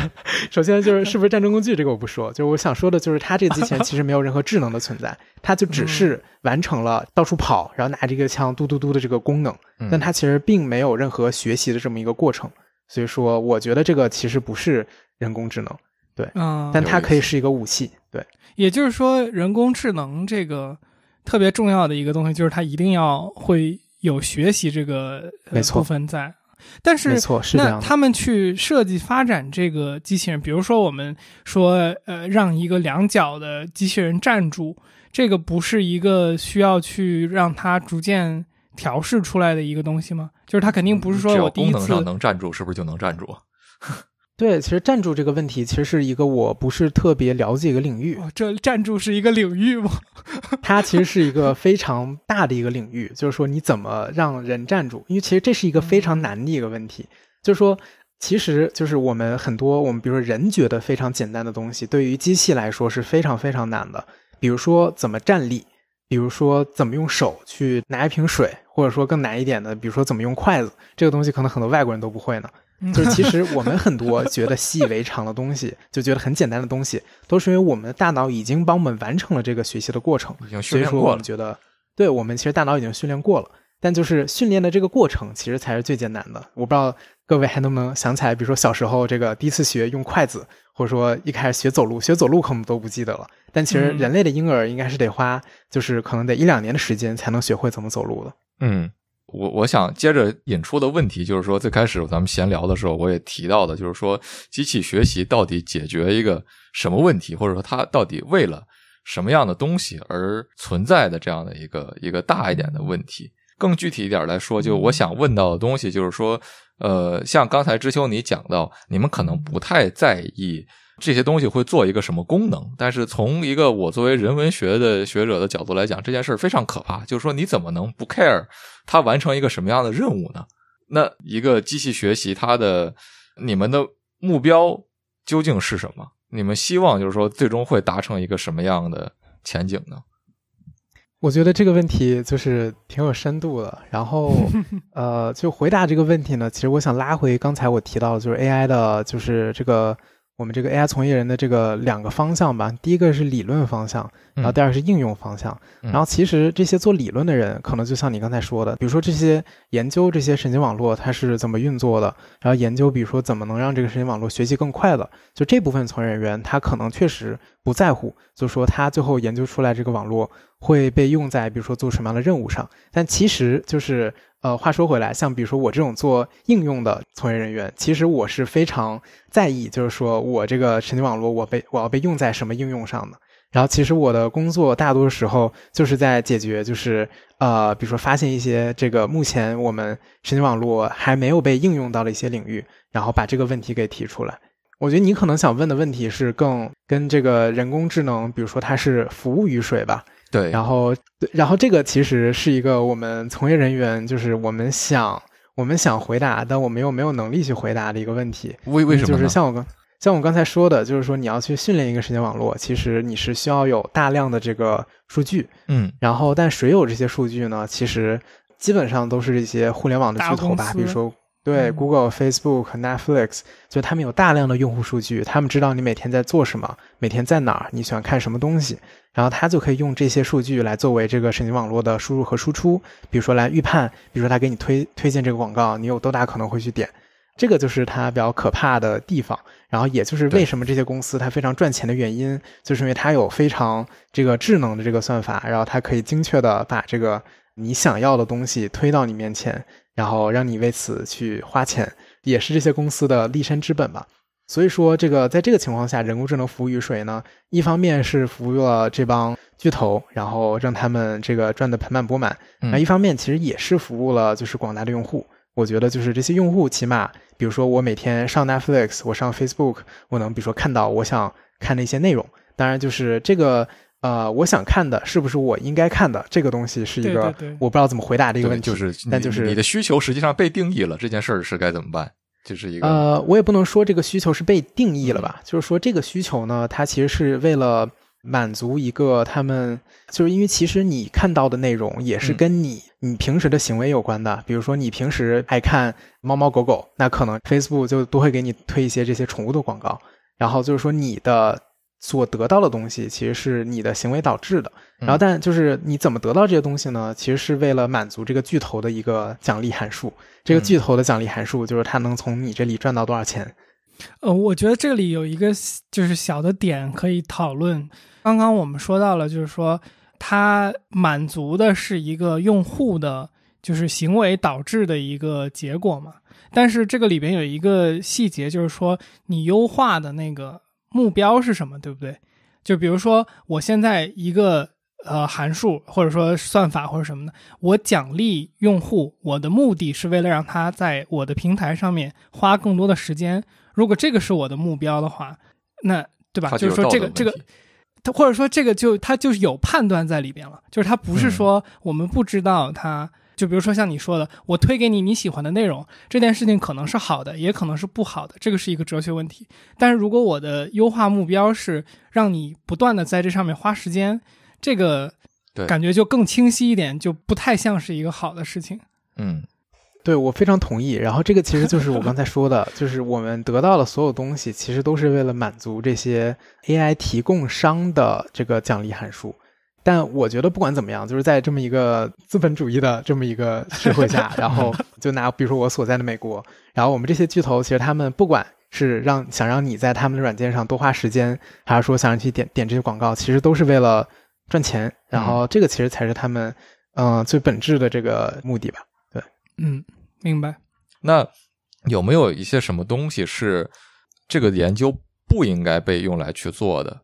首先就是是不是战争工具这个我不说，就是我想说的就是它这个机器人其实没有任何智能的存在，它就只是完成了到处跑，然后拿着一个枪嘟嘟嘟的这个功能，嗯但它其实并没有任何学习的这么一个过程，所以说我觉得这个其实不是人工智能，嗯，但它可以是一个武器，对，也就是说，人工智能这个特别重要的一个东西，就是它一定要会有学习这个、呃、没错部分在。但是没错，是这那样的。他们去设计发展这个机器人，比如说我们说，呃，让一个两脚的机器人站住，这个不是一个需要去让它逐渐调试出来的一个东西吗？就是它肯定不是说我第一次功能上能站住，是不是就能站住？对，其实站住这个问题其实是一个我不是特别了解一个领域，哦，这站住是一个领域吗？它其实是一个非常大的一个领域，就是说你怎么让人站住，因为其实这是一个非常难的一个问题，就是说。其实就是我们很多我们比如说人觉得非常简单的东西，对于机器来说是非常非常难的。比如说怎么站立，比如说怎么用手去拿一瓶水，或者说更难一点的，比如说怎么用筷子，这个东西可能很多外国人都不会呢。就是其实我们很多觉得习以为常的东西，就觉得很简单的东西，都是因为我们的大脑已经帮我们完成了这个学习的过程。已经训所以说练过了。我们觉得，对我们其实大脑已经训练过了，但就是训练的这个过程其实才是最艰难的。我不知道各位还能不能想起来，比如说小时候这个第一次学用筷子，或者说一开始学走路，学走路可能都不记得了。但其实嗯人类的婴儿应该是得花，就是可能得一两年的时间才能学会怎么走路的。嗯，我我想接着引出的问题就是说，最开始咱们闲聊的时候，我也提到的，就是说机器学习到底解决一个什么问题，或者说它到底为了什么样的东西而存在的这样的一个一个大一点的问题。更具体一点来说，就我想问到的东西，就是说，呃，像刚才知秋你讲到，你们可能不太在意这些东西会做一个什么功能，但是从一个我作为人文学的学者的角度来讲，这件事儿非常可怕。就是说，你怎么能不 care 它完成一个什么样的任务呢？那一个机器学习，它的你们的目标究竟是什么？你们希望就是说，最终会达成一个什么样的前景呢？我觉得这个问题就是挺有深度的。然后，呃，就回答这个问题呢，其实我想拉回刚才我提到的，就是 AI 的，就是这个。我们这个 AI 从业人的这个两个方向吧，第一个是理论方向，然后第二个是应用方向。然后其实这些做理论的人，可能就像你刚才说的，比如说这些研究这些神经网络它是怎么运作的，然后研究比如说怎么能让这个神经网络学习更快的，就这部分从业人员他可能确实不在乎，就说他最后研究出来这个网络会被用在比如说做什么样的任务上。但其实就是。呃，话说回来，像比如说我这种做应用的从业人员，其实我是非常在意，就是说我这个神经网络，我被我要被用在什么应用上的。然后，其实我的工作大多时候就是在解决，就是呃，比如说发现一些这个目前我们神经网络还没有被应用到的一些领域，然后把这个问题给提出来。我觉得你可能想问的问题是更跟这个人工智能，比如说它是服务于谁吧？对，然后，然后这个其实是一个我们从业人员，就是我们想，我们想回答，但我们又没有能力去回答的一个问题。为为什么？就是像我刚，像我刚才说的，就是说你要去训练一个神经网络，其实你是需要有大量的这个数据，嗯，然后但谁有这些数据呢？其实基本上都是一些互联网的巨头吧，比如说。对，Google、Facebook、Netflix，就他们有大量的用户数据，他们知道你每天在做什么，每天在哪儿，你喜欢看什么东西，然后他就可以用这些数据来作为这个神经网络的输入和输出，比如说来预判，比如说他给你推推荐这个广告，你有多大可能会去点，这个就是它比较可怕的地方。然后也就是为什么这些公司它非常赚钱的原因，就是因为它有非常这个智能的这个算法，然后它可以精确的把这个你想要的东西推到你面前。然后让你为此去花钱，也是这些公司的立身之本吧。所以说，这个在这个情况下，人工智能服务于谁呢？一方面是服务了这帮巨头，然后让他们这个赚得盆满钵满；那一方面其实也是服务了就是广大的用户。我觉得就是这些用户，起码比如说我每天上 Netflix，我上 Facebook，我能比如说看到我想看的一些内容。当然，就是这个。呃，我想看的是不是我应该看的这个东西是一个我不知道怎么回答的一个问题，就是但就是你的需求实际上被定义了，这件事儿是该怎么办？就是一个呃，我也不能说这个需求是被定义了吧，就是说这个需求呢，它其实是为了满足一个他们，就是因为其实你看到的内容也是跟你你平时的行为有关的，比如说你平时爱看猫猫狗狗，那可能 Facebook 就都会给你推一些这些宠物的广告，然后就是说你的。所得到的东西其实是你的行为导致的，然后但就是你怎么得到这些东西呢？其实是为了满足这个巨头的一个奖励函数。这个巨头的奖励函数就是它能从你这里赚到多少钱。呃，我觉得这里有一个就是小的点可以讨论。刚刚我们说到了，就是说它满足的是一个用户的，就是行为导致的一个结果嘛。但是这个里边有一个细节，就是说你优化的那个。目标是什么，对不对？就比如说，我现在一个呃函数，或者说算法或者什么的，我奖励用户，我的目的是为了让他在我的平台上面花更多的时间。如果这个是我的目标的话，那对吧？就是说这个这个，他或者说这个就他就是有判断在里边了，就是他不是说我们不知道他。就比如说像你说的，我推给你你喜欢的内容，这件事情可能是好的，也可能是不好的，这个是一个哲学问题。但是如果我的优化目标是让你不断的在这上面花时间，这个感觉就更清晰一点，就不太像是一个好的事情。嗯，对我非常同意。然后这个其实就是我刚才说的，就是我们得到的所有东西，其实都是为了满足这些 AI 提供商的这个奖励函数。但我觉得不管怎么样，就是在这么一个资本主义的这么一个社会下，然后就拿比如说我所在的美国，然后我们这些巨头，其实他们不管是让想让你在他们的软件上多花时间，还是说想让你点点这些广告，其实都是为了赚钱。然后这个其实才是他们嗯最本质的这个目的吧？对，嗯，明白。那有没有一些什么东西是这个研究不应该被用来去做的？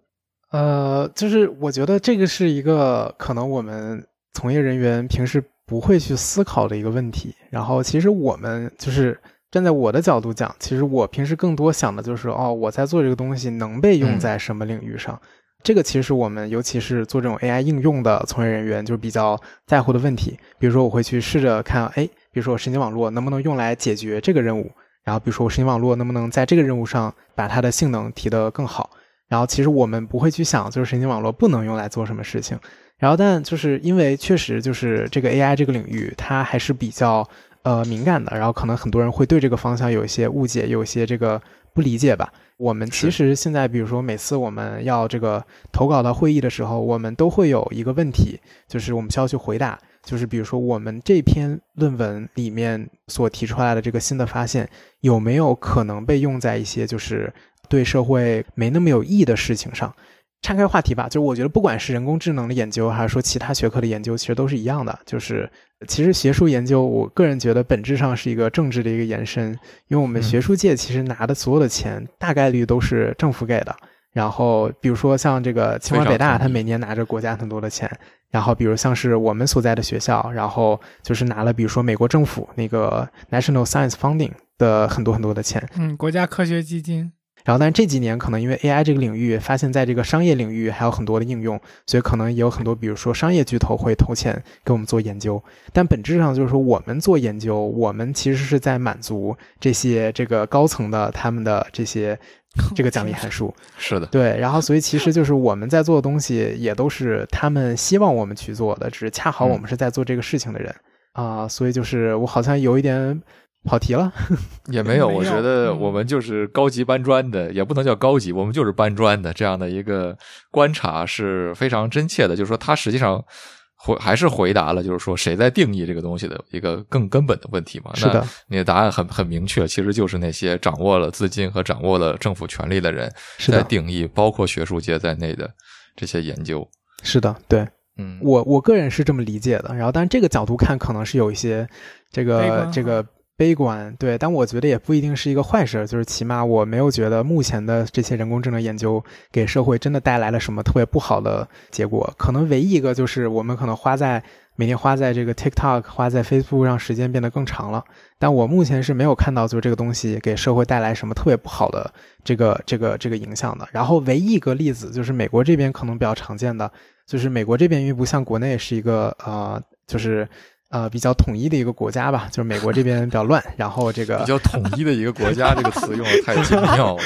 呃，就是我觉得这个是一个可能我们从业人员平时不会去思考的一个问题。然后，其实我们就是站在我的角度讲，其实我平时更多想的就是，哦，我在做这个东西能被用在什么领域上？这个其实是我们尤其是做这种 AI 应用的从业人员就比较在乎的问题。比如说，我会去试着看，哎，比如说我神经网络能不能用来解决这个任务？然后，比如说我神经网络能不能在这个任务上把它的性能提得更好？然后其实我们不会去想，就是神经网络不能用来做什么事情。然后但就是因为确实就是这个 AI 这个领域，它还是比较呃敏感的，然后可能很多人会对这个方向有一些误解，有一些这个不理解吧。我们其实现在，比如说每次我们要这个投稿到会议的时候，我们都会有一个问题，就是我们需要去回答，就是比如说我们这篇论文里面所提出来的这个新的发现，有没有可能被用在一些就是对社会没那么有益的事情上？岔开话题吧，就是我觉得不管是人工智能的研究，还是说其他学科的研究，其实都是一样的。就是其实学术研究，我个人觉得本质上是一个政治的一个延伸，因为我们学术界其实拿的所有的钱，大概率都是政府给的。然后比如说像这个清华北大，它每年拿着国家很多的钱。然后比如像是我们所在的学校，然后就是拿了比如说美国政府那个 National Science Funding 的很多很多的钱。嗯，国家科学基金。然后，但这几年可能因为 AI 这个领域发现，在这个商业领域还有很多的应用，所以可能也有很多，比如说商业巨头会投钱给我们做研究。但本质上就是说，我们做研究，我们其实是在满足这些这个高层的他们的这些 这个奖励函数。是的，对。然后，所以其实就是我们在做的东西，也都是他们希望我们去做的，只是恰好我们是在做这个事情的人啊。所以就是我好像有一点。跑题了，也没有。我觉得我们就是高级搬砖的，也不能叫高级，我们就是搬砖的这样的一个观察是非常真切的。就是说，他实际上回还是回答了，就是说谁在定义这个东西的一个更根本的问题嘛？是的，你的答案很很明确，其实就是那些掌握了资金和掌握了政府权力的人在定义，包括学术界在内的这些研究。是的，对，嗯，我我个人是这么理解的。然后，但是这个角度看，可能是有一些这个这个。悲观对，但我觉得也不一定是一个坏事。就是起码我没有觉得目前的这些人工智能研究给社会真的带来了什么特别不好的结果。可能唯一一个就是我们可能花在每天花在这个 TikTok、花在 Facebook 上时间变得更长了。但我目前是没有看到就是这个东西给社会带来什么特别不好的这个这个这个影响的。然后唯一一个例子就是美国这边可能比较常见的，就是美国这边因为不像国内是一个呃就是。呃，比较统一的一个国家吧，就是美国这边比较乱，然后这个比较统一的一个国家，这个词用的太精妙了，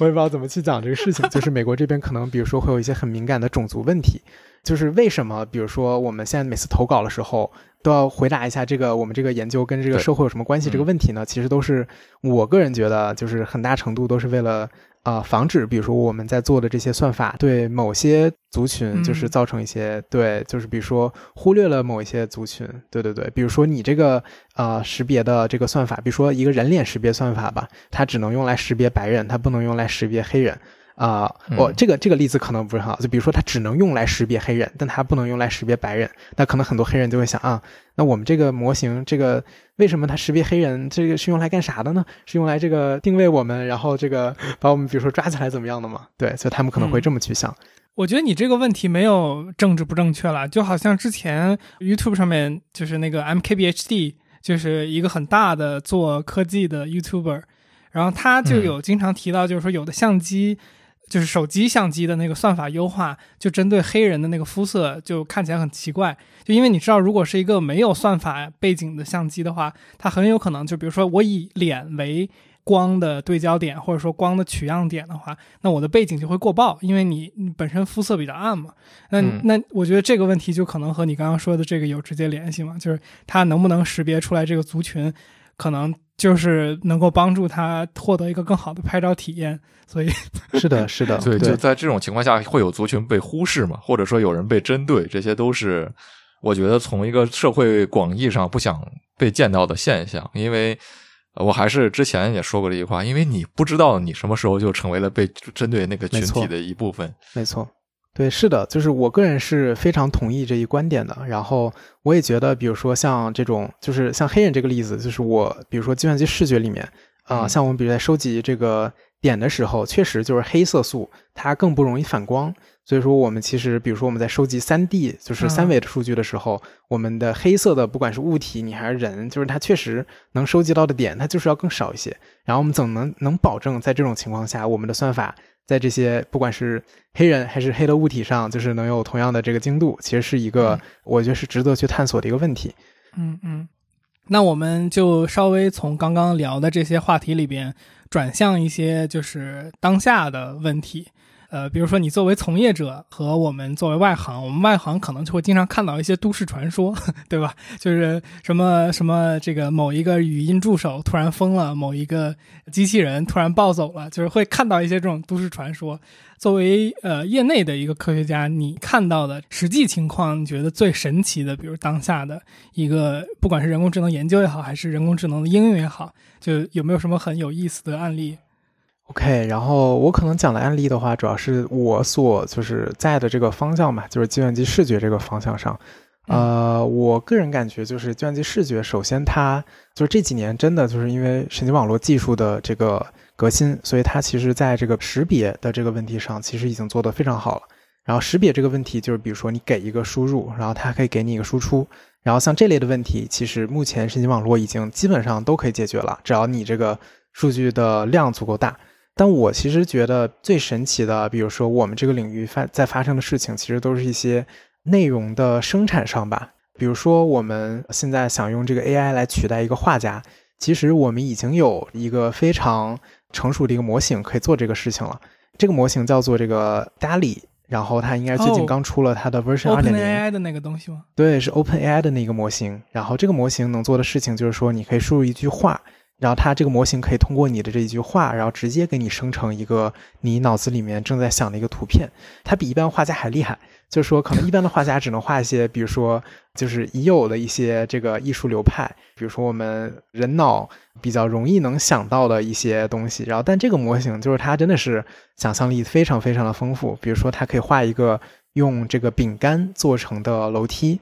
我也不知道怎么去讲这个事情。就是美国这边可能，比如说会有一些很敏感的种族问题，就是为什么，比如说我们现在每次投稿的时候都要回答一下这个我们这个研究跟这个社会有什么关系这个问题呢？其实都是我个人觉得，就是很大程度都是为了。啊，防止比如说我们在做的这些算法对某些族群就是造成一些对，就是比如说忽略了某一些族群，对对对，比如说你这个呃识别的这个算法，比如说一个人脸识别算法吧，它只能用来识别白人，它不能用来识别黑人。啊，我这个这个例子可能不是很好，就比如说它只能用来识别黑人，但它不能用来识别白人，那可能很多黑人就会想啊，那我们这个模型，这个为什么它识别黑人？这个是用来干啥的呢？是用来这个定位我们，然后这个把我们比如说抓起来怎么样的吗？对，所以他们可能会这么去想。我觉得你这个问题没有政治不正确了，就好像之前 YouTube 上面就是那个 MKBHD，就是一个很大的做科技的 YouTuber，然后他就有经常提到，就是说有的相机。就是手机相机的那个算法优化，就针对黑人的那个肤色，就看起来很奇怪。就因为你知道，如果是一个没有算法背景的相机的话，它很有可能就比如说我以脸为光的对焦点，或者说光的取样点的话，那我的背景就会过曝，因为你本身肤色比较暗嘛。那那我觉得这个问题就可能和你刚刚说的这个有直接联系嘛，就是它能不能识别出来这个族群，可能。就是能够帮助他获得一个更好的拍照体验，所以 是的，是的，对，就在这种情况下，会有族群被忽视嘛，或者说有人被针对，这些都是我觉得从一个社会广义上不想被见到的现象。因为我还是之前也说过这句话，因为你不知道你什么时候就成为了被针对那个群体的一部分，没错。对，是的，就是我个人是非常同意这一观点的。然后我也觉得，比如说像这种，就是像黑人这个例子，就是我，比如说计算机视觉里面，啊，像我们比如在收集这个点的时候，确实就是黑色素它更不容易反光。所以说，我们其实比如说我们在收集三 D 就是三维的数据的时候，我们的黑色的不管是物体你还是人，就是它确实能收集到的点，它就是要更少一些。然后我们怎么能能保证在这种情况下，我们的算法？在这些不管是黑人还是黑的物体上，就是能有同样的这个精度，其实是一个我觉得是值得去探索的一个问题。嗯嗯，那我们就稍微从刚刚聊的这些话题里边转向一些就是当下的问题。呃，比如说你作为从业者和我们作为外行，我们外行可能就会经常看到一些都市传说，对吧？就是什么什么这个某一个语音助手突然疯了，某一个机器人突然暴走了，就是会看到一些这种都市传说。作为呃业内的一个科学家，你看到的实际情况，你觉得最神奇的，比如当下的一个，不管是人工智能研究也好，还是人工智能的应用也好，就有没有什么很有意思的案例？OK，然后我可能讲的案例的话，主要是我所就是在的这个方向嘛，就是计算机视觉这个方向上。呃，我个人感觉就是计算机视觉，首先它就是这几年真的就是因为神经网络技术的这个革新，所以它其实在这个识别的这个问题上，其实已经做得非常好了。然后识别这个问题，就是比如说你给一个输入，然后它可以给你一个输出，然后像这类的问题，其实目前神经网络已经基本上都可以解决了，只要你这个数据的量足够大。但我其实觉得最神奇的，比如说我们这个领域发在发生的事情，其实都是一些内容的生产上吧。比如说我们现在想用这个 AI 来取代一个画家，其实我们已经有一个非常成熟的一个模型可以做这个事情了。这个模型叫做这个 DALL-E，然后它应该最近刚出了它的 version 二点零。OpenAI 的那个东西吗？对，是 OpenAI 的那个模型。然后这个模型能做的事情就是说，你可以输入一句话。然后它这个模型可以通过你的这一句话，然后直接给你生成一个你脑子里面正在想的一个图片。它比一般画家还厉害，就是说可能一般的画家只能画一些，比如说就是已有的一些这个艺术流派，比如说我们人脑比较容易能想到的一些东西。然后但这个模型就是它真的是想象力非常非常的丰富，比如说它可以画一个用这个饼干做成的楼梯。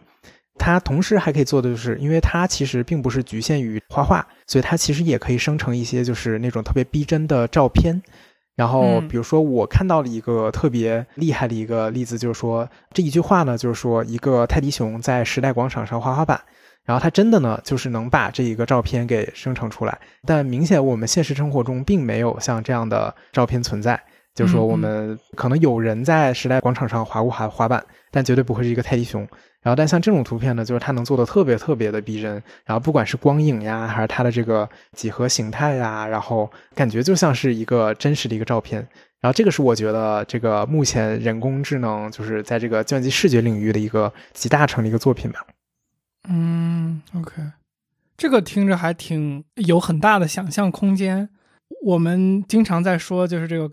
它同时还可以做的就是，因为它其实并不是局限于画画，所以它其实也可以生成一些就是那种特别逼真的照片。然后，比如说我看到了一个特别厉害的一个例子，就是说这一句话呢，就是说一个泰迪熊在时代广场上滑滑板，然后它真的呢就是能把这一个照片给生成出来。但明显我们现实生活中并没有像这样的照片存在，就是说我们可能有人在时代广场上滑过滑滑板，但绝对不会是一个泰迪熊。然后，但像这种图片呢，就是它能做的特别特别的逼真。然后，不管是光影呀，还是它的这个几何形态呀，然后感觉就像是一个真实的一个照片。然后，这个是我觉得这个目前人工智能就是在这个计算机视觉领域的一个集大成的一个作品吧。嗯，OK，这个听着还挺有很大的想象空间。我们经常在说，就是这个。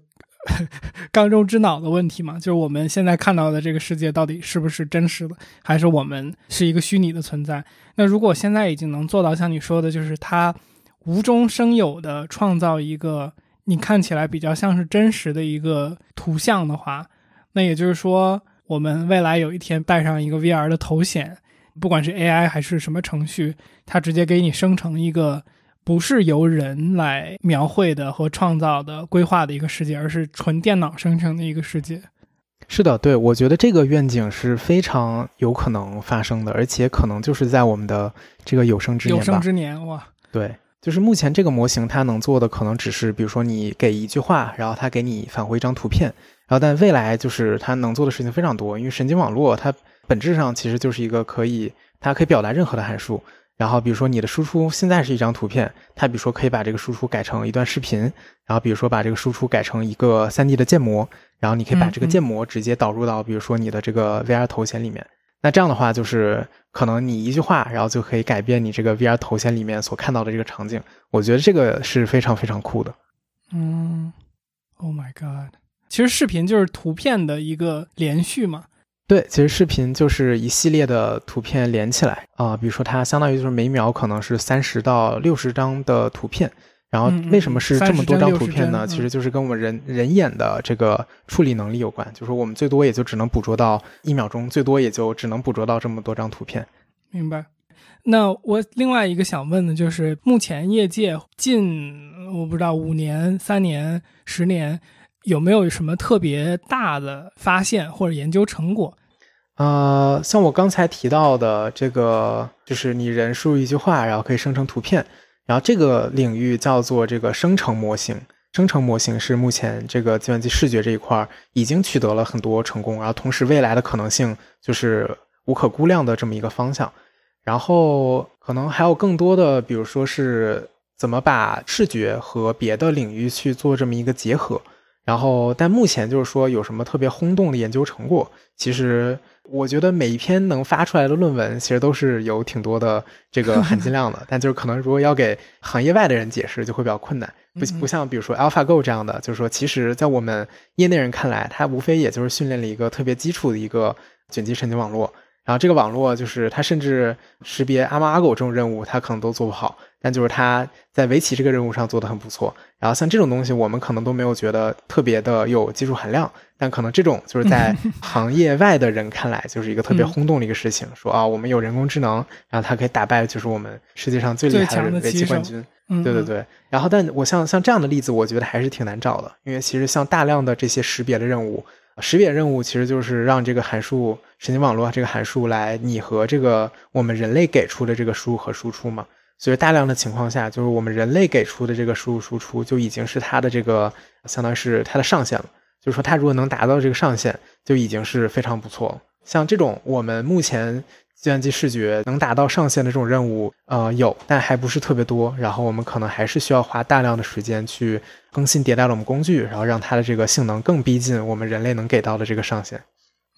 缸中之脑的问题嘛，就是我们现在看到的这个世界到底是不是真实的，还是我们是一个虚拟的存在？那如果现在已经能做到像你说的，就是它无中生有的创造一个你看起来比较像是真实的一个图像的话，那也就是说，我们未来有一天戴上一个 VR 的头显，不管是 AI 还是什么程序，它直接给你生成一个。不是由人来描绘的和创造的、规划的一个世界，而是纯电脑生成的一个世界。是的，对，我觉得这个愿景是非常有可能发生的，而且可能就是在我们的这个有生之年有生之年，哇！对，就是目前这个模型它能做的，可能只是比如说你给一句话，然后它给你返回一张图片，然后但未来就是它能做的事情非常多，因为神经网络它本质上其实就是一个可以，它可以表达任何的函数。然后，比如说你的输出现在是一张图片，它比如说可以把这个输出改成一段视频，然后比如说把这个输出改成一个 3D 的建模，然后你可以把这个建模直接导入到比如说你的这个 VR 头显里面。那这样的话，就是可能你一句话，然后就可以改变你这个 VR 头显里面所看到的这个场景。我觉得这个是非常非常酷的。嗯，Oh my God！其实视频就是图片的一个连续嘛。对，其实视频就是一系列的图片连起来啊，比如说它相当于就是每秒可能是三十到六十张的图片，然后为什么是这么多张图片呢？其实就是跟我们人人眼的这个处理能力有关，就是我们最多也就只能捕捉到一秒钟，最多也就只能捕捉到这么多张图片。明白。那我另外一个想问的就是，目前业界近我不知道五年、三年、十年。有没有什么特别大的发现或者研究成果？呃，像我刚才提到的这个，就是你人输入一句话，然后可以生成图片，然后这个领域叫做这个生成模型。生成模型是目前这个计算机视觉这一块已经取得了很多成功，然后同时未来的可能性就是无可估量的这么一个方向。然后可能还有更多的，比如说是怎么把视觉和别的领域去做这么一个结合。然后，但目前就是说有什么特别轰动的研究成果，其实我觉得每一篇能发出来的论文，其实都是有挺多的这个含金量的。但就是可能如果要给行业外的人解释，就会比较困难。不不像比如说 AlphaGo 这样的，就是说其实在我们业内人看来，它无非也就是训练了一个特别基础的一个卷积神经网络。然后这个网络就是它甚至识别阿猫阿狗这种任务，它可能都做不好。但就是它在围棋这个任务上做的很不错。然后像这种东西，我们可能都没有觉得特别的有技术含量。但可能这种就是在 行业外的人看来，就是一个特别轰动的一个事情。说啊，我们有人工智能，然后它可以打败就是我们世界上最厉害的围棋冠军。对对对。然后，但我像像这样的例子，我觉得还是挺难找的，因为其实像大量的这些识别的任务。识别任务其实就是让这个函数神经网络这个函数来拟合这个我们人类给出的这个输入和输出嘛。所以大量的情况下，就是我们人类给出的这个输入输出就已经是它的这个相当于是它的上限了。就是说，它如果能达到这个上限，就已经是非常不错。像这种我们目前。计算机视觉能达到上限的这种任务，呃，有，但还不是特别多。然后我们可能还是需要花大量的时间去更新迭代了我们工具，然后让它的这个性能更逼近我们人类能给到的这个上限。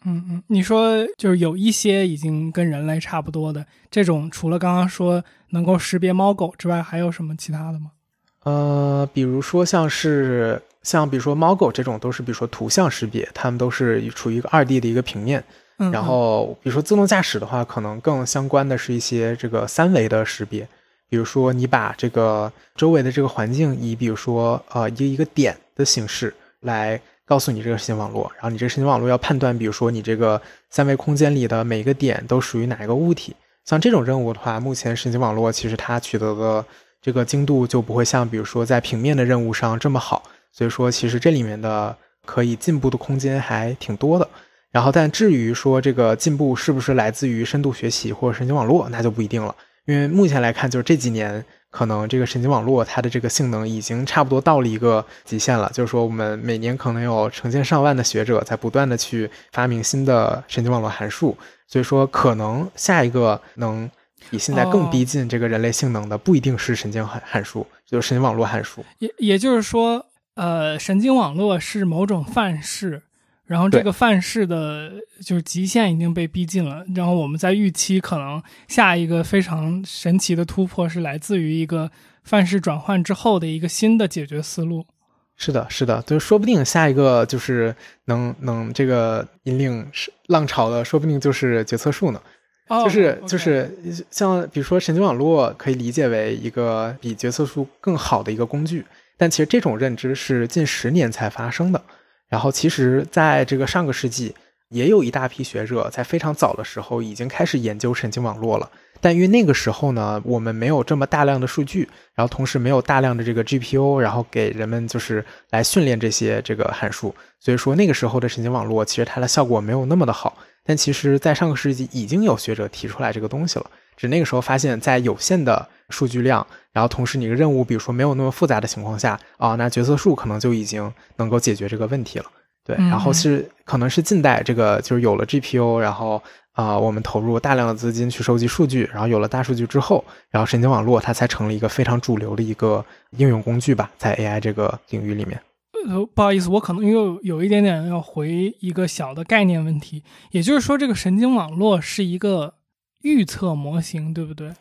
嗯嗯，你说就是有一些已经跟人类差不多的这种，除了刚刚说能够识别猫狗之外，还有什么其他的吗？呃，比如说像是像比如说猫狗这种，都是比如说图像识别，它们都是处于一个二 D 的一个平面。然后，比如说自动驾驶的话，可能更相关的是一些这个三维的识别，比如说你把这个周围的这个环境以比如说呃一个一个点的形式来告诉你这个神经网络，然后你这个神经网络要判断，比如说你这个三维空间里的每一个点都属于哪一个物体，像这种任务的话，目前神经网络其实它取得的这个精度就不会像比如说在平面的任务上这么好，所以说其实这里面的可以进步的空间还挺多的。然后，但至于说这个进步是不是来自于深度学习或者神经网络，那就不一定了。因为目前来看，就是这几年可能这个神经网络它的这个性能已经差不多到了一个极限了。就是说，我们每年可能有成千上万的学者在不断的去发明新的神经网络函数，所以说可能下一个能比现在更逼近这个人类性能的，不一定是神经函函数，就是神经网络函数。也也就是说，呃，神经网络是某种范式。然后这个范式的就是极限已经被逼近了，然后我们在预期可能下一个非常神奇的突破是来自于一个范式转换之后的一个新的解决思路。是的，是的，就说不定下一个就是能能这个引领浪潮的，说不定就是决策树呢。就是就是像比如说神经网络可以理解为一个比决策树更好的一个工具，但其实这种认知是近十年才发生的。然后，其实，在这个上个世纪，也有一大批学者在非常早的时候已经开始研究神经网络了。但因为那个时候呢，我们没有这么大量的数据，然后同时没有大量的这个 GPU，然后给人们就是来训练这些这个函数，所以说那个时候的神经网络其实它的效果没有那么的好。但其实，在上个世纪已经有学者提出来这个东西了，只那个时候发现，在有限的数据量，然后同时你的任务，比如说没有那么复杂的情况下，啊，那决策树可能就已经能够解决这个问题了。对，然后是可能是近代这个就是有了 GPU，然后啊，我们投入大量的资金去收集数据，然后有了大数据之后，然后神经网络它才成了一个非常主流的一个应用工具吧，在 AI 这个领域里面。呃，不好意思，我可能又有一点点要回一个小的概念问题，也就是说，这个神经网络是一个预测模型，对不对？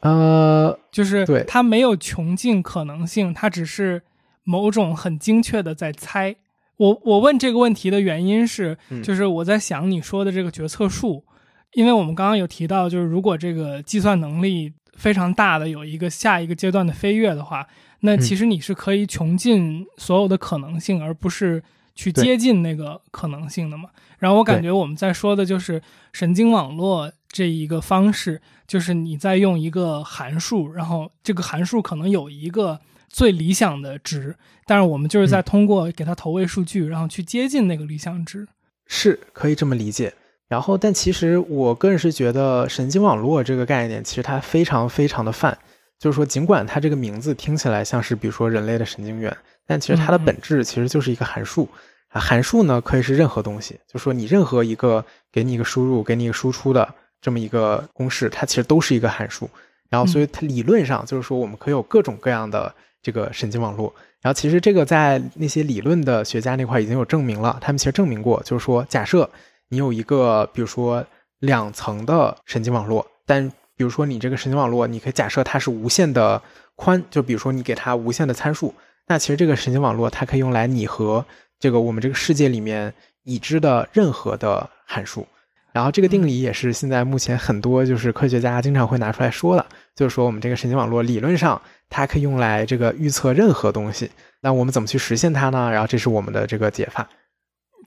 呃，就是对，它没有穷尽可能性，它只是某种很精确的在猜。我我问这个问题的原因是，就是我在想你说的这个决策树，因为我们刚刚有提到，就是如果这个计算能力非常大的有一个下一个阶段的飞跃的话，那其实你是可以穷尽所有的可能性，而不是去接近那个可能性的嘛。然后我感觉我们在说的就是神经网络这一个方式，就是你在用一个函数，然后这个函数可能有一个。最理想的值，但是我们就是在通过给它投喂数据，然后去接近那个理想值，是可以这么理解。然后，但其实我个人是觉得神经网络这个概念，其实它非常非常的泛。就是说，尽管它这个名字听起来像是比如说人类的神经元，但其实它的本质其实就是一个函数啊。函数呢可以是任何东西，就说你任何一个给你一个输入、给你一个输出的这么一个公式，它其实都是一个函数。然后，所以它理论上就是说，我们可以有各种各样的。这个神经网络，然后其实这个在那些理论的学家那块已经有证明了，他们其实证明过，就是说，假设你有一个，比如说两层的神经网络，但比如说你这个神经网络，你可以假设它是无限的宽，就比如说你给它无限的参数，那其实这个神经网络它可以用来拟合这个我们这个世界里面已知的任何的函数。然后这个定理也是现在目前很多就是科学家经常会拿出来说的，就是说我们这个神经网络理论上它可以用来这个预测任何东西。那我们怎么去实现它呢？然后这是我们的这个解法。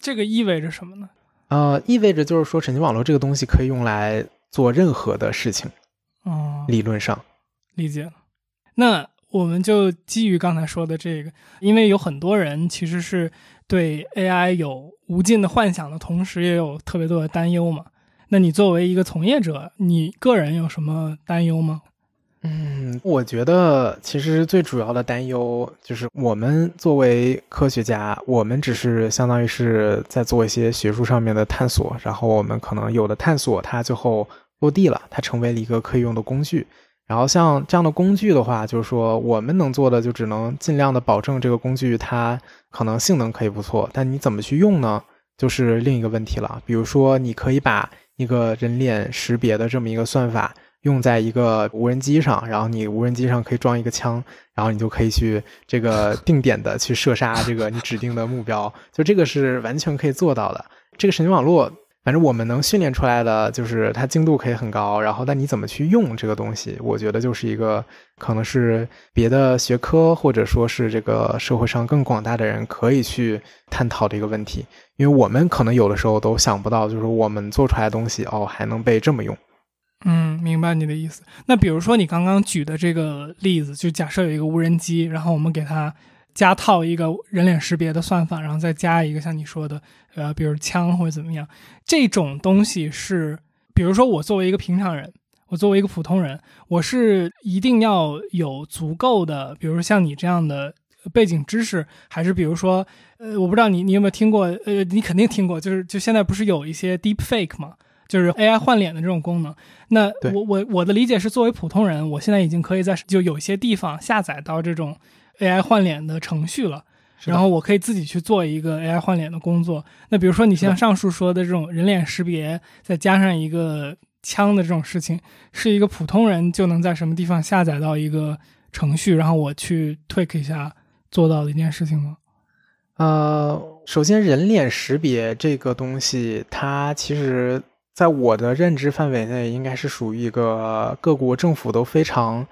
这个意味着什么呢？呃，意味着就是说神经网络这个东西可以用来做任何的事情。哦，理论上理解了。那我们就基于刚才说的这个，因为有很多人其实是对 AI 有无尽的幻想的同时，也有特别多的担忧嘛。那你作为一个从业者，你个人有什么担忧吗？嗯，我觉得其实最主要的担忧就是，我们作为科学家，我们只是相当于是在做一些学术上面的探索，然后我们可能有的探索它最后落地了，它成为了一个可以用的工具。然后像这样的工具的话，就是说我们能做的就只能尽量的保证这个工具它可能性能可以不错，但你怎么去用呢？就是另一个问题了。比如说，你可以把一个人脸识别的这么一个算法用在一个无人机上，然后你无人机上可以装一个枪，然后你就可以去这个 定点的去射杀这个你指定的目标，就这个是完全可以做到的。这个神经网络。反正我们能训练出来的就是它精度可以很高，然后但你怎么去用这个东西，我觉得就是一个可能是别的学科或者说是这个社会上更广大的人可以去探讨的一个问题，因为我们可能有的时候都想不到，就是我们做出来的东西哦还能被这么用。嗯，明白你的意思。那比如说你刚刚举的这个例子，就假设有一个无人机，然后我们给它。加套一个人脸识别的算法，然后再加一个像你说的，呃，比如枪或者怎么样，这种东西是，比如说我作为一个平常人，我作为一个普通人，我是一定要有足够的，比如说像你这样的背景知识，还是比如说，呃，我不知道你你有没有听过，呃，你肯定听过，就是就现在不是有一些 deep fake 嘛，就是 AI 换脸的这种功能。那我我我的理解是，作为普通人，我现在已经可以在就有些地方下载到这种。AI 换脸的程序了，然后我可以自己去做一个 AI 换脸的工作。那比如说你像上述说的这种人脸识别，再加上一个枪的这种事情，是一个普通人就能在什么地方下载到一个程序，然后我去 tweak 一下做到的一件事情吗？呃，首先人脸识别这个东西，它其实在我的认知范围内，应该是属于一个各国政府都非常。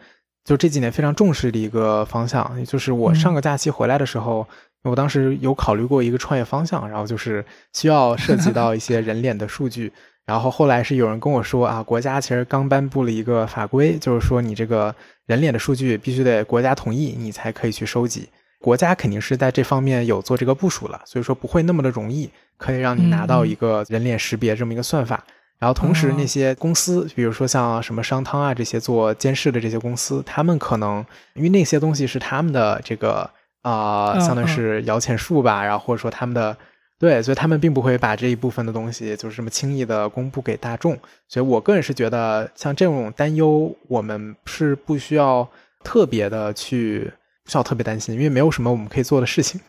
就这几年非常重视的一个方向，也就是我上个假期回来的时候，我当时有考虑过一个创业方向，然后就是需要涉及到一些 人脸的数据。然后后来是有人跟我说啊，国家其实刚颁布了一个法规，就是说你这个人脸的数据必须得国家同意，你才可以去收集。国家肯定是在这方面有做这个部署了，所以说不会那么的容易可以让你拿到一个人脸识别这么一个算法。然后同时，那些公司，比如说像什么商汤啊这些做监视的这些公司，他们可能因为那些东西是他们的这个啊，相当于是摇钱树吧，然后或者说他们的对，所以他们并不会把这一部分的东西就是这么轻易的公布给大众。所以我个人是觉得，像这种担忧，我们是不需要特别的去不需要特别担心，因为没有什么我们可以做的事情。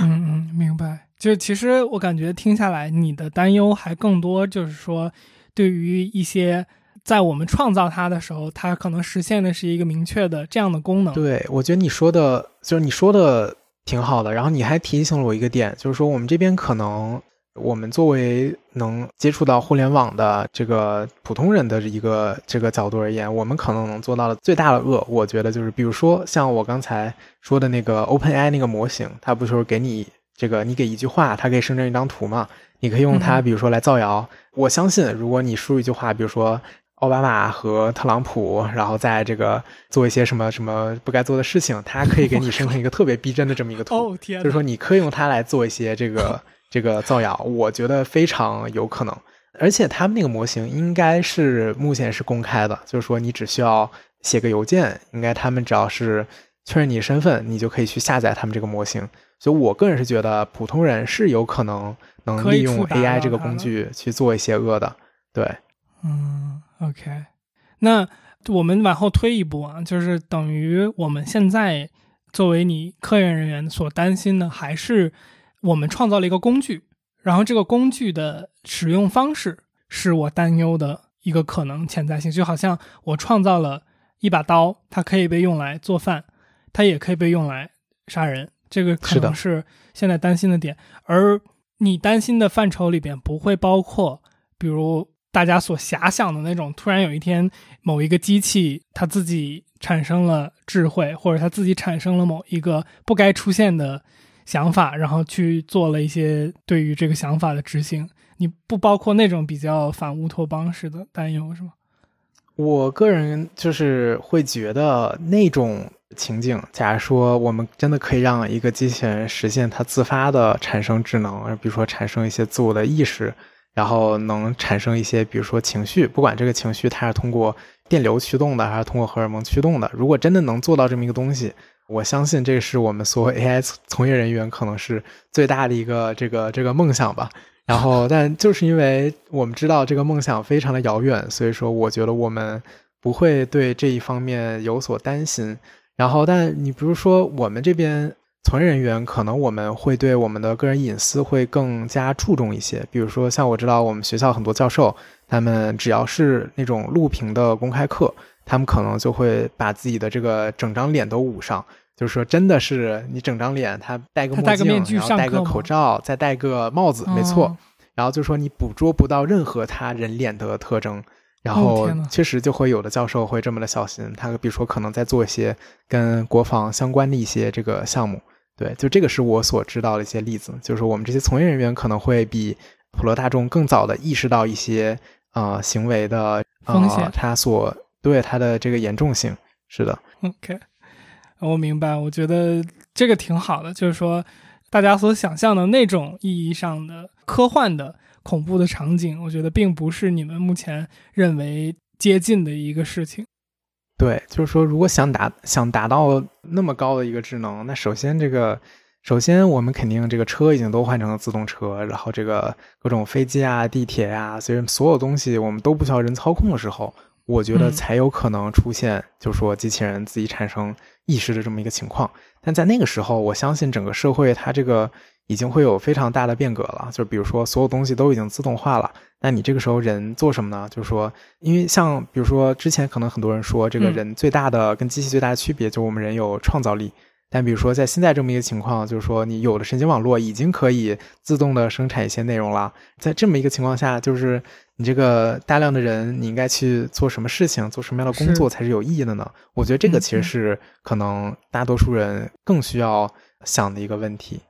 嗯嗯，明白。就其实我感觉听下来，你的担忧还更多，就是说，对于一些在我们创造它的时候，它可能实现的是一个明确的这样的功能。对，我觉得你说的就是你说的挺好的。然后你还提醒了我一个点，就是说我们这边可能我们作为能接触到互联网的这个普通人的一个这个角度而言，我们可能能做到的最大的恶，我觉得就是，比如说像我刚才说的那个 OpenAI 那个模型，它不就是给你。这个你给一句话，它可以生成一张图嘛？你可以用它，比如说来造谣。我相信，如果你输入一句话，比如说奥巴马和特朗普，然后在这个做一些什么什么不该做的事情，它可以给你生成一个特别逼真的这么一个图。哦天！就是说，你可以用它来做一些这个 这个造谣，我觉得非常有可能。而且他们那个模型应该是目前是公开的，就是说你只需要写个邮件，应该他们只要是确认你身份，你就可以去下载他们这个模型。所以，我个人是觉得普通人是有可能能利用 AI 这个工具去做一些恶的。对，嗯，OK。那我们往后推一步啊，就是等于我们现在作为你科研人员所担心的，还是我们创造了一个工具，然后这个工具的使用方式是我担忧的一个可能潜在性。就好像我创造了一把刀，它可以被用来做饭，它也可以被用来杀人，这个可能是现在担心的点。而你担心的范畴里边不会包括，比如大家所遐想的那种，突然有一天某一个机器它自己。产生了智慧，或者它自己产生了某一个不该出现的想法，然后去做了一些对于这个想法的执行。你不包括那种比较反乌托邦式的担忧，是吗？我个人就是会觉得那种情景，假如说我们真的可以让一个机器人实现它自发的产生智能，比如说产生一些自我的意识，然后能产生一些，比如说情绪，不管这个情绪它是通过。电流驱动的还是通过荷尔蒙驱动的？如果真的能做到这么一个东西，我相信这是我们所有 AI 从业人员可能是最大的一个这个这个梦想吧。然后，但就是因为我们知道这个梦想非常的遥远，所以说我觉得我们不会对这一方面有所担心。然后，但你比如说我们这边。从业人员可能我们会对我们的个人隐私会更加注重一些，比如说像我知道我们学校很多教授，他们只要是那种录屏的公开课，他们可能就会把自己的这个整张脸都捂上，就是说真的是你整张脸，他戴个墨镜，然后戴个口罩，再戴个帽子，没错，然后就说你捕捉不到任何他人脸的特征，然后确实就会有的教授会这么的小心，他比如说可能在做一些跟国防相关的一些这个项目。对，就这个是我所知道的一些例子，就是我们这些从业人员可能会比普罗大众更早的意识到一些呃行为的风险，他所对他的这个严重性。是的，OK，我明白。我觉得这个挺好的，就是说大家所想象的那种意义上的科幻的恐怖的场景，我觉得并不是你们目前认为接近的一个事情。对，就是说，如果想达想达到那么高的一个智能，那首先这个，首先我们肯定这个车已经都换成了自动车，然后这个各种飞机啊、地铁啊，所以所有东西我们都不需要人操控的时候，我觉得才有可能出现，就是说机器人自己产生意识的这么一个情况。但在那个时候，我相信整个社会它这个。已经会有非常大的变革了，就比如说所有东西都已经自动化了，那你这个时候人做什么呢？就是说，因为像比如说之前可能很多人说，这个人最大的跟机器最大的区别就是我们人有创造力。但比如说在现在这么一个情况，就是说你有了神经网络已经可以自动的生产一些内容了，在这么一个情况下，就是你这个大量的人，你应该去做什么事情，做什么样的工作才是有意义的呢？我觉得这个其实是可能大多数人更需要想的一个问题。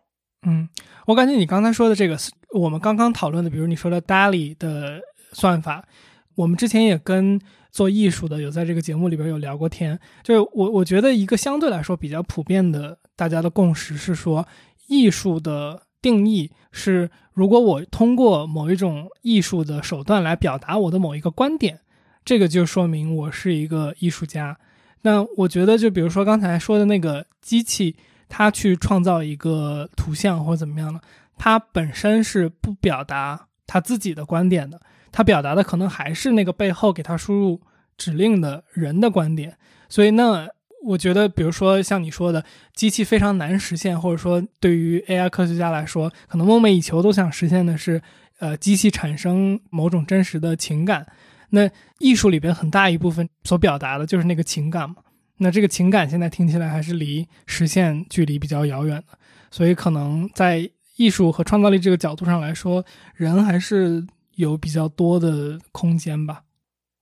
嗯，我感觉你刚才说的这个，我们刚刚讨论的，比如你说的 DALI 的算法，我们之前也跟做艺术的有在这个节目里边有聊过天。就是我我觉得一个相对来说比较普遍的大家的共识是说，艺术的定义是，如果我通过某一种艺术的手段来表达我的某一个观点，这个就说明我是一个艺术家。那我觉得，就比如说刚才说的那个机器。他去创造一个图像或者怎么样呢？他本身是不表达他自己的观点的，他表达的可能还是那个背后给他输入指令的人的观点。所以，那我觉得，比如说像你说的，机器非常难实现，或者说对于 AI 科学家来说，可能梦寐以求都想实现的是，呃，机器产生某种真实的情感。那艺术里边很大一部分所表达的就是那个情感嘛。那这个情感现在听起来还是离实现距离比较遥远的，所以可能在艺术和创造力这个角度上来说，人还是有比较多的空间吧。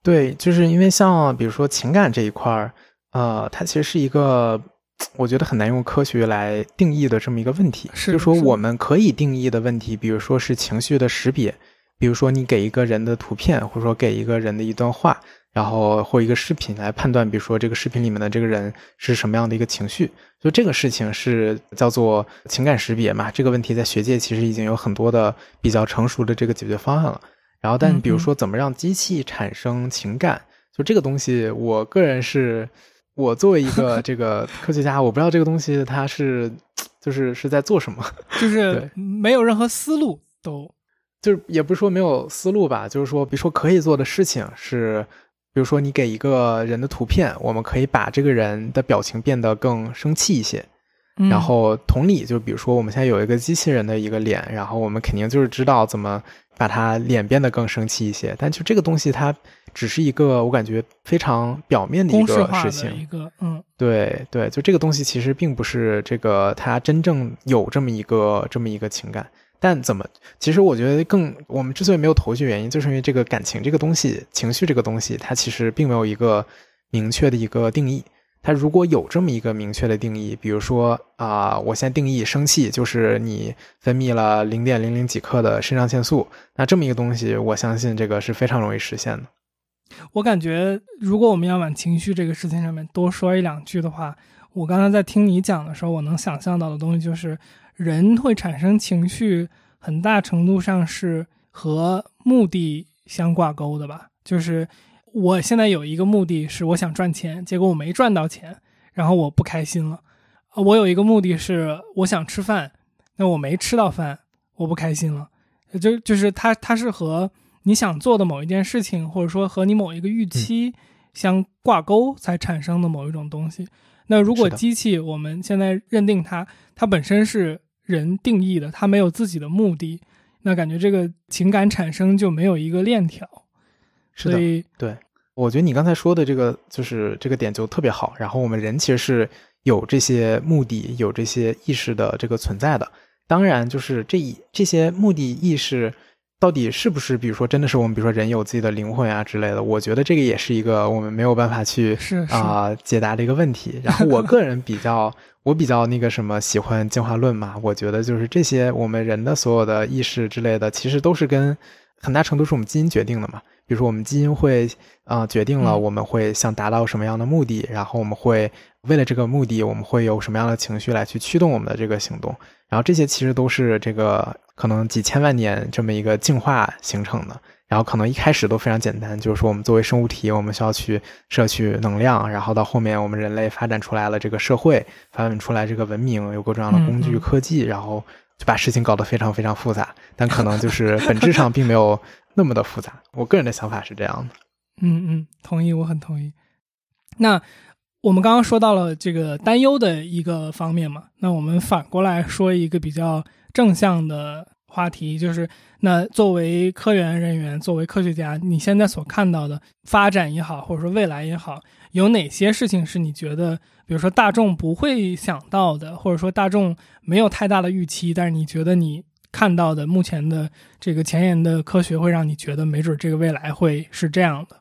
对，就是因为像比如说情感这一块儿，呃，它其实是一个我觉得很难用科学来定义的这么一个问题。是，就说我们可以定义的问题，比如说是情绪的识别，比如说你给一个人的图片，或者说给一个人的一段话。然后或一个视频来判断，比如说这个视频里面的这个人是什么样的一个情绪，就这个事情是叫做情感识别嘛。这个问题在学界其实已经有很多的比较成熟的这个解决方案了。然后，但比如说怎么让机器产生情感，就这个东西，我个人是，我作为一个 这个科学家，我不知道这个东西它是就是是在做什么，就是没有任何思路，都就是也不是说没有思路吧，就是说，比如说可以做的事情是。比比如说你给一个人的图片，我们可以把这个人的表情变得更生气一些。嗯然后同理，就比如说我们现在有一个机器人的一个脸，然后我们肯定就是知道怎么把它脸变得更生气一些。但就这个东西，它只是一个我感觉非常表面的一个事情。一个，嗯对对，就这个东西其实并不是这个它真正有这么一个这么一个情感。但怎么？其实我觉得更我们之所以没有头绪，原因就是因为这个感情这个东西、情绪这个东西，它其实并没有一个明确的一个定义。它如果有这么一个明确的定义，比如说啊、我现在定义生气就是你分泌了零点零零几克的肾上腺素，那这么一个东西，我相信这个是非常容易实现的。我感觉，如果我们要往情绪这个事情上面多说一两句的话，我刚才在听你讲的时候，我能想象到的东西就是，人会产生情绪，很大程度上是和目的相挂钩的吧。就是我现在有一个目的是我想赚钱，结果我没赚到钱，然后我不开心了。啊，我有一个目的是我想吃饭，那我没吃到饭，我不开心了。就就是它，它是和你想做的某一件事情，或者说和你某一个预期相挂钩才产生的某一种东西。那如果机器我们现在认定它，它本身是人定义的，他没有自己的目的，那感觉这个情感产生就没有一个链条。是的，所以对，我觉得你刚才说的这个就是这个点就特别好。然后我们人其实是有这些目的、有这些意识的这个存在的。当然，就是这一这些目的意识到底是不是，比如说真的是我们，比如说人有自己的灵魂啊之类的，我觉得这个也是一个我们没有办法去啊、解答的一个问题。然后 我个人比较，我比较那个什么喜欢进化论嘛，我觉得就是这些我们人的所有的意识之类的，其实都是跟很大程度是我们基因决定的嘛。比如说我们基因会啊、呃决定了嗯我们会想达到什么样的目的，然后我们会为了这个目的，我们会有什么样的情绪来去驱动我们的这个行动。然后这些其实都是这个可能几千万年这么一个进化形成的。然后可能一开始都非常简单，就是说我们作为生物体，我们需要去摄取能量，然后到后面我们人类发展出来了这个社会，发展出来这个文明，有各种各样的工具、科技，然后就把事情搞得非常非常复杂，但可能就 是本质上并没有那么的复杂。我个人的想法是这样的。嗯嗯，同意，我很同意。那我们刚刚说到了这个担忧的一个方面嘛，那我们反过来说一个比较正向的话题，就是那作为科研人员，作为科学家，你现在所看到的发展也好，或者说未来也好，有哪些事情是你觉得，比如说大众不会想到的，或者说大众没有太大的预期，但是你觉得你看到的目前的这个前沿的科学会让你觉得，没准这个未来会是这样的。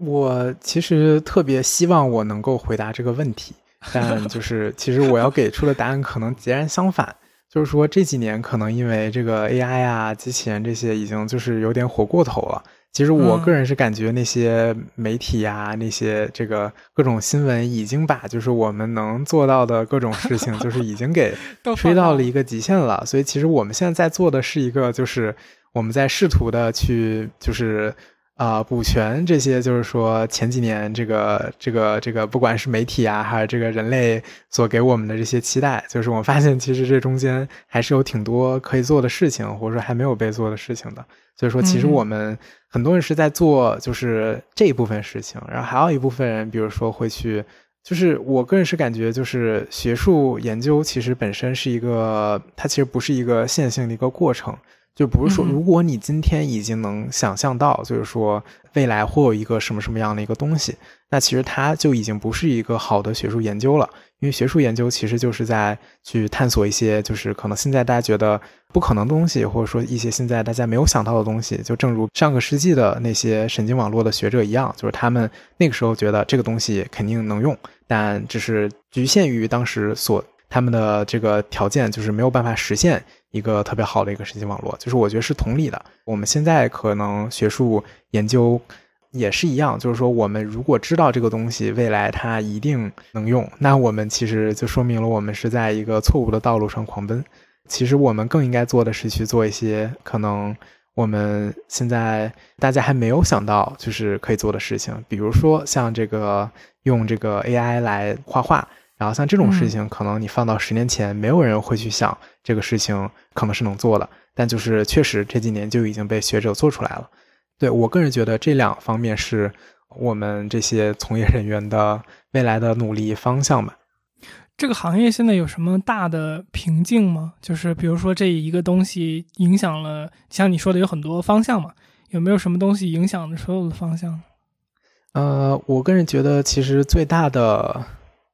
我其实特别希望我能够回答这个问题，但就 是其实我要给出的答案可能截然相反。就是说这几年可能因为这个 AI 啊、机器人这些已经就是有点火过头了。其实我嗯个人是感觉那些媒体呀、那些这个各种新闻已经把就是我们能做到的各种事情，就是已经给 都吹到了一个极限了。所以其实我们现在在做的是一个，就是我们在试图的去就是。啊、补全这些就是说前几年这个这个这个，不管是媒体啊，还是这个人类所给我们的这些期待，就是我们发现其实这中间还是有挺多可以做的事情，或者说还没有被做的事情的。所以说，其实嗯我们很多人是在做就是这一部分事情，然后还有一部分人，比如说会去，就是我个人是感觉，就是学术研究其实本身是一个，它其实不是一个线性的一个过程。就不是说，嗯如果你今天已经能想象到，就是说未来会有一个什么什么样的一个东西，那其实它就已经不是一个好的学术研究了。因为学术研究其实就是在去探索一些，就是可能现在大家觉得不可能的东西，或者说一些现在大家没有想到的东西。就正如上个世纪的那些神经网络的学者一样，就是他们那个时候觉得这个东西肯定能用，但只是局限于当时所他们的这个条件，就是没有办法实现。一个特别好的一个神经网络，就是我觉得是同理的。我们现在可能学术研究也是一样，就是说我们如果知道这个东西未来它一定能用，那我们其实就说明了我们是在一个错误的道路上狂奔。其实我们更应该做的是去做一些可能我们现在大家还没有想到就是可以做的事情，比如说像这个用这个 AI 来画画。然后像这种事情，可能你放到十年前，没有人会去想这个事情可能是能做的，但就是确实这几年就已经被学者做出来了。对我个人觉得这两方面是我们这些从业人员的未来的努力方向吧。这个行业现在有什么大的瓶颈吗？就是比如说这一个东西影响了，像你说的有很多方向嘛，有没有什么东西影响了所有的方向？呃，我个人觉得其实最大的，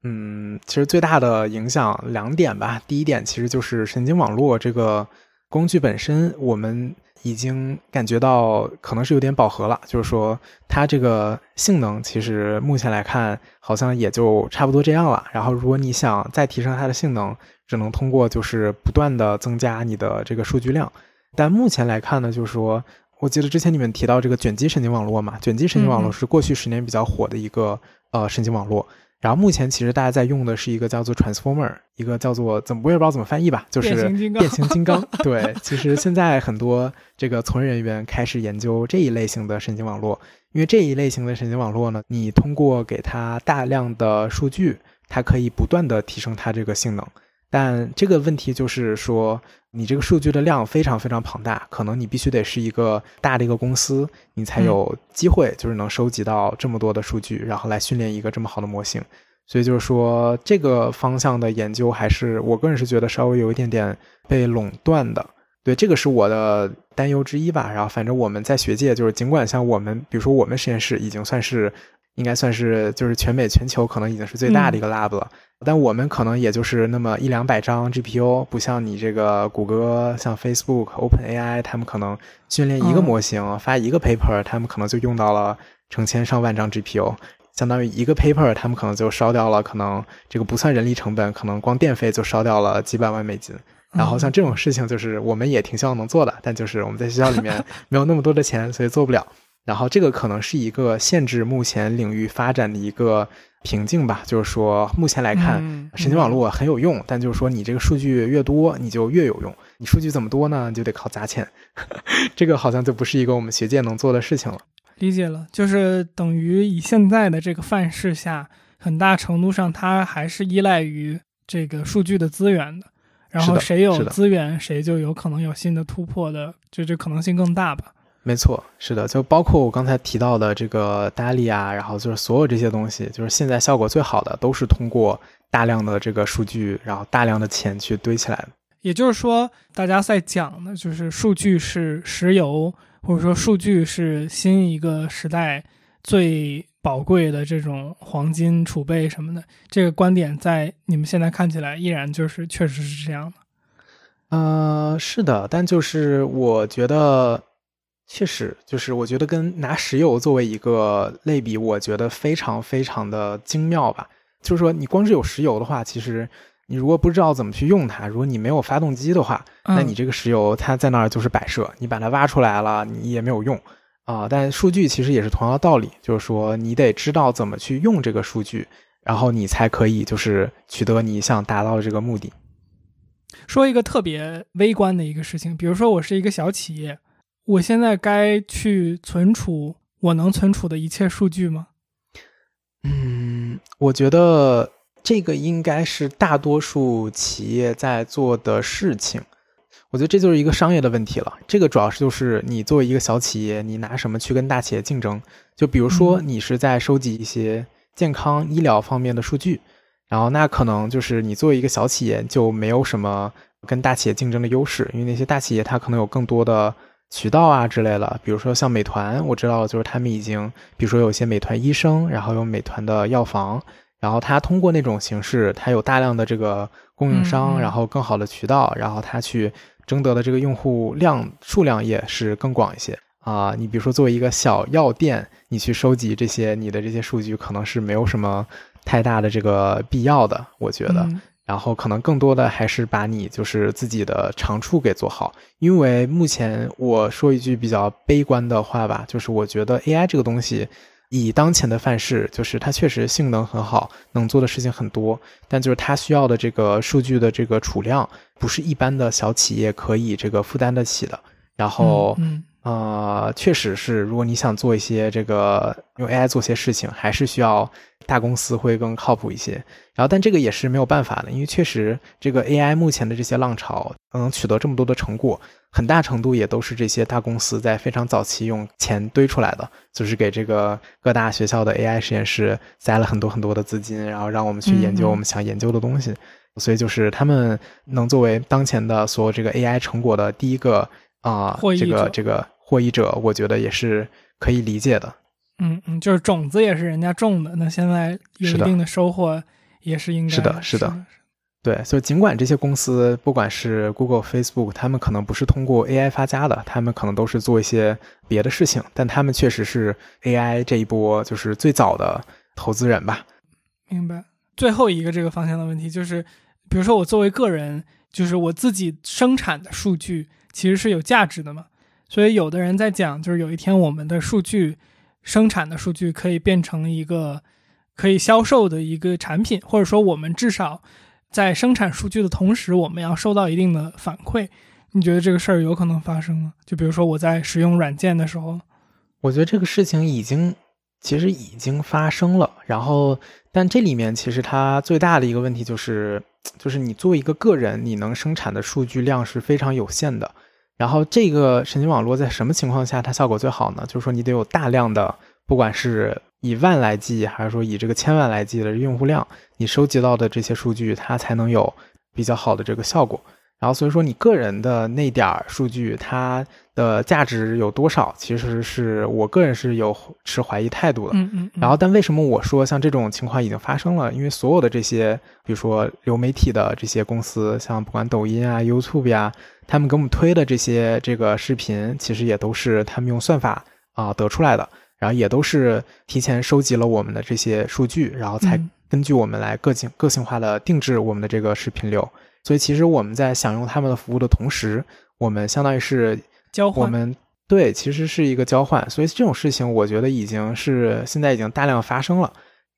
嗯，其实最大的影响两点吧。第一点其实就是神经网络这个工具本身，我们。已经感觉到可能是有点饱和了，就是说它这个性能其实目前来看好像也就差不多这样了。然后如果你想再提升它的性能，只能通过就是不断的增加你的这个数据量。但目前来看呢，就是说我记得之前你们提到这个卷积神经网络嘛，卷积神经网络是过去十年比较火的一个呃神经网络。然后目前其实大家在用的是一个叫做 Transformer，一个叫做怎么我也不知道怎么翻译吧，就是变形金刚。对，其实现在很多这个从业人员开始研究这一类型的神经网络，因为这一类型的神经网络呢，你通过给它大量的数据，它可以不断的提升它这个性能。但这个问题就是说，你这个数据的量非常非常庞大，可能你必须得是一个大的一个公司，你才有机会就是能收集到这么多的数据，然后来训练一个这么好的模型。所以就是说，这个方向的研究还是我个人是觉得稍微有一点点被垄断的。对，这个是我的担忧之一吧。然后反正我们在学界，就是尽管像我们，比如说我们实验室已经算是。应该算是就是全美全球可能已经是最大的一个 lab 了，但我们可能也就是那么一两百张 GPU，不像你这个谷歌、像 Facebook、OpenAI，他们可能训练一个模型发一个 paper，他们可能就用到了成千上万张 GPU，相当于一个 paper，他们可能就烧掉了，可能这个不算人力成本，可能光电费就烧掉了几百万美金。然后像这种事情，就是我们也挺希望能做的，但就是我们在学校里面没有那么多的钱，所以做不了。然后这个可能是一个限制目前领域发展的一个瓶颈吧，就是说目前来看，神经网络很有用，但就是说你这个数据越多，你就越有用。你数据怎么多呢？就得靠砸钱，这个好像就不是一个我们学界能做的事情了。理解了，就是等于以现在的这个范式下，很大程度上它还是依赖于这个数据的资源的。然后谁有资源，谁就有可能有新的突破的，就这可能性更大吧。没错，是的，就包括我刚才提到的这个 DALI 啊，然后就是所有这些东西，就是现在效果最好的，都是通过大量的这个数据，然后大量的钱去堆起来的。也就是说，大家在讲的就是数据是石油，或者说数据是新一个时代最宝贵的这种黄金储备什么的。这个观点在你们现在看起来依然就是确实是这样的。呃，是的，但就是我觉得。确实，就是我觉得跟拿石油作为一个类比，我觉得非常非常的精妙吧。就是说，你光是有石油的话，其实你如果不知道怎么去用它，如果你没有发动机的话，那你这个石油它在那儿就是摆设，你把它挖出来了，你也没有用啊。但数据其实也是同样的道理，就是说你得知道怎么去用这个数据，然后你才可以就是取得你想达到的这个目的。说一个特别微观的一个事情，比如说我是一个小企业。我现在该去存储我能存储的一切数据吗？嗯，我觉得这个应该是大多数企业在做的事情。我觉得这就是一个商业的问题了。这个主要是就是你作为一个小企业，你拿什么去跟大企业竞争？就比如说你是在收集一些健康医疗方面的数据，然后那可能就是你作为一个小企业就没有什么跟大企业竞争的优势，因为那些大企业它可能有更多的。渠道啊之类的，比如说像美团，我知道就是他们已经，比如说有些美团医生，然后有美团的药房，然后他通过那种形式，他有大量的这个供应商，然后更好的渠道，然后他去争得的这个用户量数量也是更广一些啊。你比如说作为一个小药店，你去收集这些你的这些数据，可能是没有什么太大的这个必要的，我觉得。然后可能更多的还是把你就是自己的长处给做好，因为目前我说一句比较悲观的话吧，就是我觉得 AI 这个东西，以当前的范式，就是它确实性能很好，能做的事情很多，但就是它需要的这个数据的这个储量，不是一般的小企业可以这个负担得起的。然后嗯呃，确实是，如果你想做一些这个用 AI 做些事情，还是需要大公司会更靠谱一些。然后，但这个也是没有办法的，因为确实这个 AI 目前的这些浪潮能取得这么多的成果，很大程度也都是这些大公司在非常早期用钱堆出来的，就是给这个各大学校的 AI 实验室塞了很多很多的资金，然后让我们去研究我们想研究的东西。所以就是他们能作为当前的所有这个 AI 成果的第一个啊、这个这个获益者，我觉得也是可以理解的。嗯嗯，就是种子也是人家种的，那现在有一定的收获，也是应该是的是的对，所以尽管这些公司，不管是 Google、Facebook，他们可能不是通过 AI 发家的，他们可能都是做一些别的事情，但他们确实是 AI 这一波就是最早的投资人吧。明白。最后一个这个方向的问题就是，比如说我作为个人，就是我自己生产的数据其实是有价值的嘛，所以有的人在讲，就是有一天我们的数据生产的数据可以变成一个可以销售的一个产品，或者说我们至少在生产数据的同时，我们要收到一定的反馈。你觉得这个事儿有可能发生吗？就比如说我在使用软件的时候，我觉得这个事情已经其实已经发生了，然后但这里面其实它最大的一个问题就是，就是你作为一个个人，你能生产的数据量是非常有限的。然后这个神经网络在什么情况下它效果最好呢？就是说你得有大量的，不管是以万来计，还是说以这个千万来计的用户量，你收集到的这些数据，它才能有比较好的这个效果。然后所以说你个人的那点儿数据，它的价值有多少，其实是我个人是有持怀疑态度的。嗯嗯，嗯然后，但为什么我说像这种情况已经发生了？因为所有的这些，比如说流媒体的这些公司，像不管抖音啊、YouTube 呀、他们给我们推的这些这个视频，其实也都是他们用算法啊、得出来的，然后也都是提前收集了我们的这些数据，然后才嗯根据我们来个性个性化的定制我们的这个视频流。所以，其实我们在享用他们的服务的同时，我们相当于是交换我们对，其实是一个交换，所以这种事情我觉得已经是现在已经大量发生了。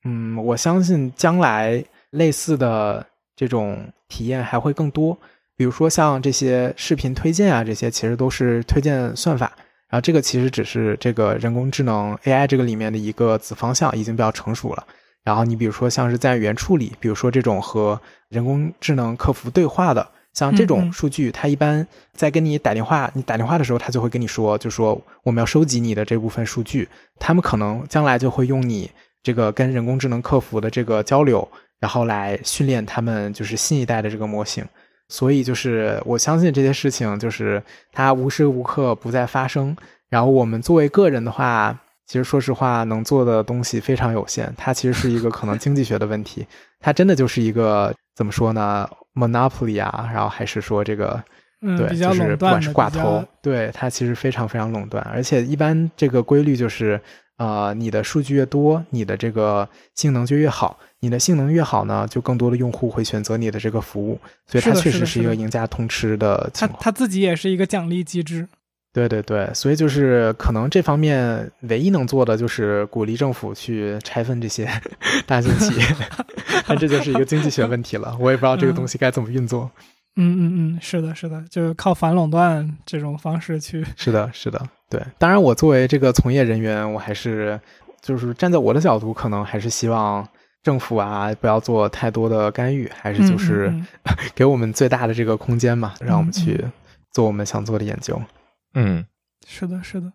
嗯，我相信将来类似的这种体验还会更多，比如说像这些视频推荐啊，这些其实都是推荐算法，然后这个其实只是这个人工智能 AI 这个里面的一个子方向，已经比较成熟了。然后你比如说像是在语言处理，比如说这种和人工智能客服对话的，像这嗯种嗯数据，它一般在跟你打电话，你打电话的时候，它就会跟你说，就说我们要收集你的这部分数据，他们可能将来就会用你这个跟人工智能客服的这个交流，然后来训练他们就是新一代的这个模型。所以就是我相信这些事情就是它无时无刻不在发生。然后我们作为个人的话，其实说实话能做的东西非常有限。它其实是一个可能经济学的问题，它真的就是一个怎么说呢，monopoly 啊，然后还是说这个对，嗯比较就是不管是寡头，对它其实非常非常垄断，而且一般这个规律就是，呃，你的数据越多，你的这个性能就越好，你的性能越好呢，就更多的用户会选择你的这个服务，所以它确实是一个赢家通吃的它情况。它自己也是一个奖励机制。对对对，所以就是可能这方面唯一能做的就是鼓励政府去拆分这些 大型企业，但这就是一个经济学问题了，我也不知道这个东西该怎么运作。嗯嗯嗯，是的，是的，就是靠反垄断这种方式去。是的，是的，对。当然，我作为这个从业人员，我还是就是站在我的角度，可能还是希望政府啊不要做太多的干预，还是就是 给我们最大的这个空间嘛，让我们嗯去做我们想做的研究。嗯是的，是的。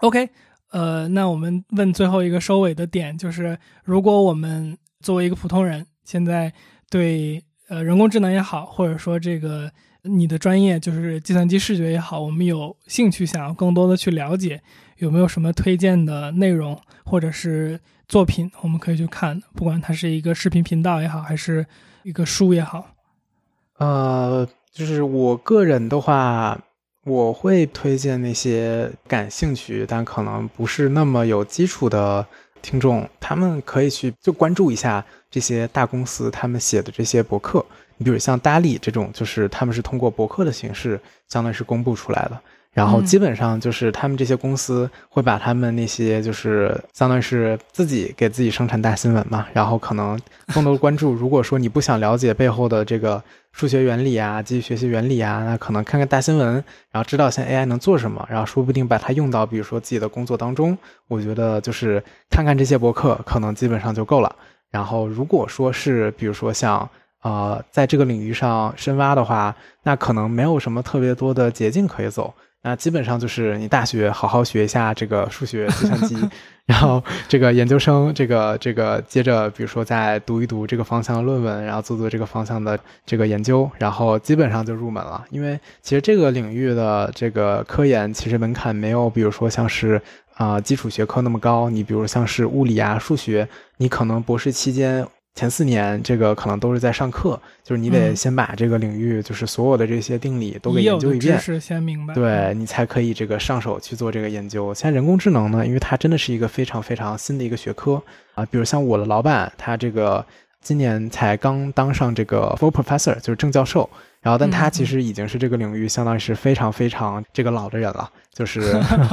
OK，呃，那我们问最后一个收尾的点，就是如果我们作为一个普通人，现在对呃人工智能也好，或者说这个你的专业就是计算机视觉也好，我们有兴趣想要更多的去了解，有没有什么推荐的内容或者是作品，我们可以去看，不管它是一个视频频道也好，还是一个书也好。呃，就是我个人的话，我会推荐那些感兴趣但可能不是那么有基础的听众，他们可以去就关注一下这些大公司他们写的这些博客。你比如像 a l 这种，就是他们是通过博客的形式，相当于是公布出来的。然后嗯基本上就是他们这些公司会把他们那些就是相当于是自己给自己生产大新闻嘛，然后可能更多关注。如果说你不想了解背后的这个数学原理啊、机器学习原理啊，那可能看看大新闻，然后知道现在 AI 能做什么，然后说不定把它用到比如说自己的工作当中。我觉得就是看看这些博客，可能基本上就够了。然后如果说是比如说像呃在这个领域上深挖的话，那可能没有什么特别多的捷径可以走。那基本上就是你大学好好学一下这个数学、计算机，然后这个研究生这个这个接着比如说再读一读这个方向的论文，然后做做这个方向的这个研究，然后基本上就入门了。因为其实这个领域的这个科研其实门槛没有，比如说像是啊、基础学科那么高。你比如像是物理啊、数学，你可能博士期间前四年这个可能都是在上课，就是你得嗯先把这个领域就是所有的这些定理都给研究一遍。知识先明白。对你才可以这个上手去做这个研究。现在人工智能呢，因为它真的是一个非常非常新的一个学科啊，比如像我的老板，他这个今年才刚当上这个 full professor，就是正教授。然后，但他其实已经是这个领域相当于是非常非常这个老的人了，就是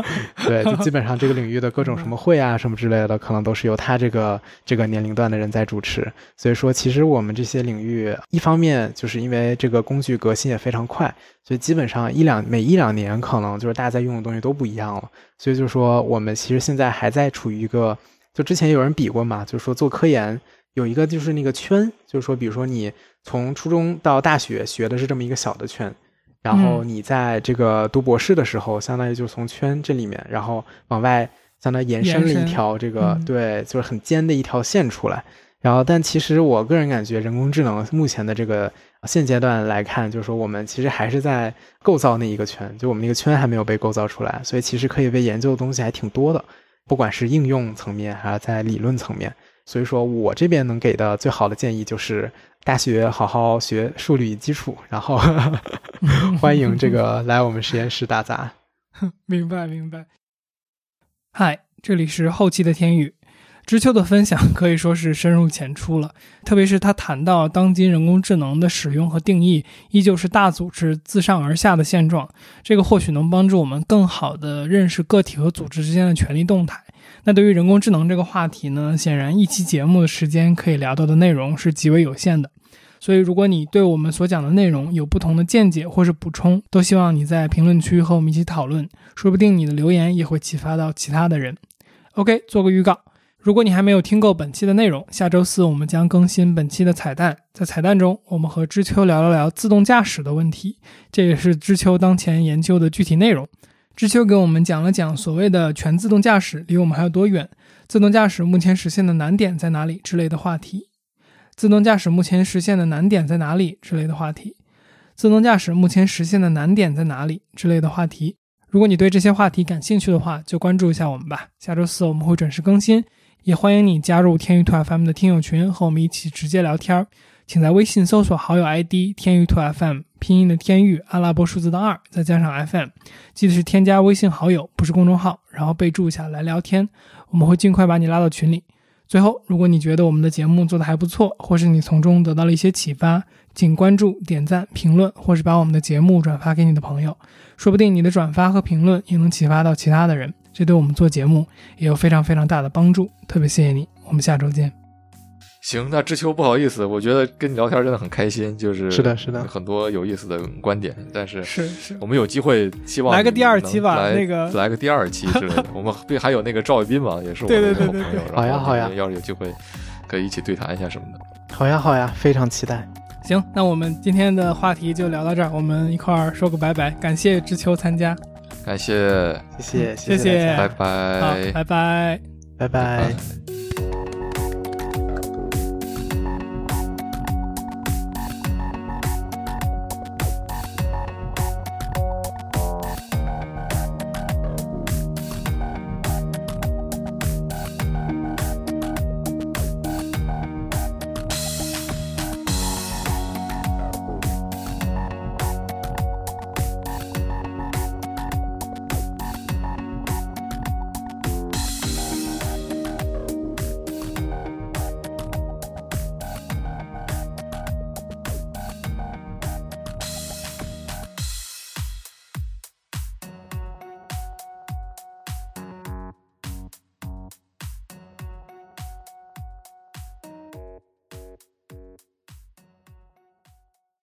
对，就基本上这个领域的各种什么会啊什么之类的，可能都是由他这个这个年龄段的人在主持。所以说，其实我们这些领域，一方面就是因为这个工具革新也非常快，所以基本上一两每一两年可能就是大家在用的东西都不一样了。所以就是说，我们其实现在还在处于一个，就之前有人比过嘛，就是说做科研有一个就是那个圈，就是说，比如说你从初中到大学学的是这么一个小的圈。然后你在这个读博士的时候，相当于就是从圈这里面，然后往外相当于延伸了一条这个嗯对，就是很尖的一条线出来。然后，但其实我个人感觉，人工智能目前的这个现阶段来看，就是说我们其实还是在构造那一个圈，就我们那个圈还没有被构造出来，所以其实可以被研究的东西还挺多的，不管是应用层面还是在理论层面。所以说我这边能给的最好的建议就是，大学好好学数理基础，然后 欢迎这个来我们实验室打杂。明白明白。嗨，这里是后期的天宇。知秋的分享可以说是深入浅出了，特别是他谈到当今人工智能的使用和定义，依旧是大组织自上而下的现状。这个或许能帮助我们更好地认识个体和组织之间的权力动态。那对于人工智能这个话题呢，显然一期节目的时间可以聊到的内容是极为有限的。所以，如果你对我们所讲的内容有不同的见解或是补充，都希望你在评论区和我们一起讨论，说不定你的留言也会启发到其他的人。OK，做个预告，如果你还没有听够本期的内容，下周四我们将更新本期的彩蛋。在彩蛋中，我们和知秋聊了聊自动驾驶的问题，这也是知秋当前研究的具体内容。知秋给我们讲了讲所谓的全自动驾驶离我们还有多远，自动驾驶目前实现的难点在哪里之类的话题。自动驾驶目前实现的难点在哪里之类的话题。自动驾驶目前实现的难点在哪里之类的话题。如果你对这些话题感兴趣的话，就关注一下我们吧。下周四我们会准时更新，也欢迎你加入天娱兔 FM 的听友群，和我们一起直接聊天儿。请在微信搜索好友 ID 天娱兔 FM，拼音的天域，阿拉伯数字的二，再加上 FM，记得是添加微信好友，不是公众号，然后备注一下来聊天，我们会尽快把你拉到群里。最后，如果你觉得我们的节目做得还不错，或是你从中得到了一些启发，请关注、点赞、评论，或是把我们的节目转发给你的朋友。说不定你的转发和评论也能启发到其他的人，这对我们做节目也有非常非常大的帮助。特别谢谢你，我们下周见。行，那知秋不好意思，我觉得跟你聊天真的很开心，就是是的是的很多有意思的观点，但是是是，我们有机会，希望来个第二期吧来那个来个第二期之类的。我们对还有那个赵卫斌嘛，也是我对们好朋友。好呀好呀要是有机会，可以一起对谈一下什么的。好呀好呀，非常期待。行，那我们今天的话题就聊到这儿，我们一块儿说个拜拜，感谢知秋参加，感谢，谢谢谢谢拜，，拜。拜。拜。拜。拜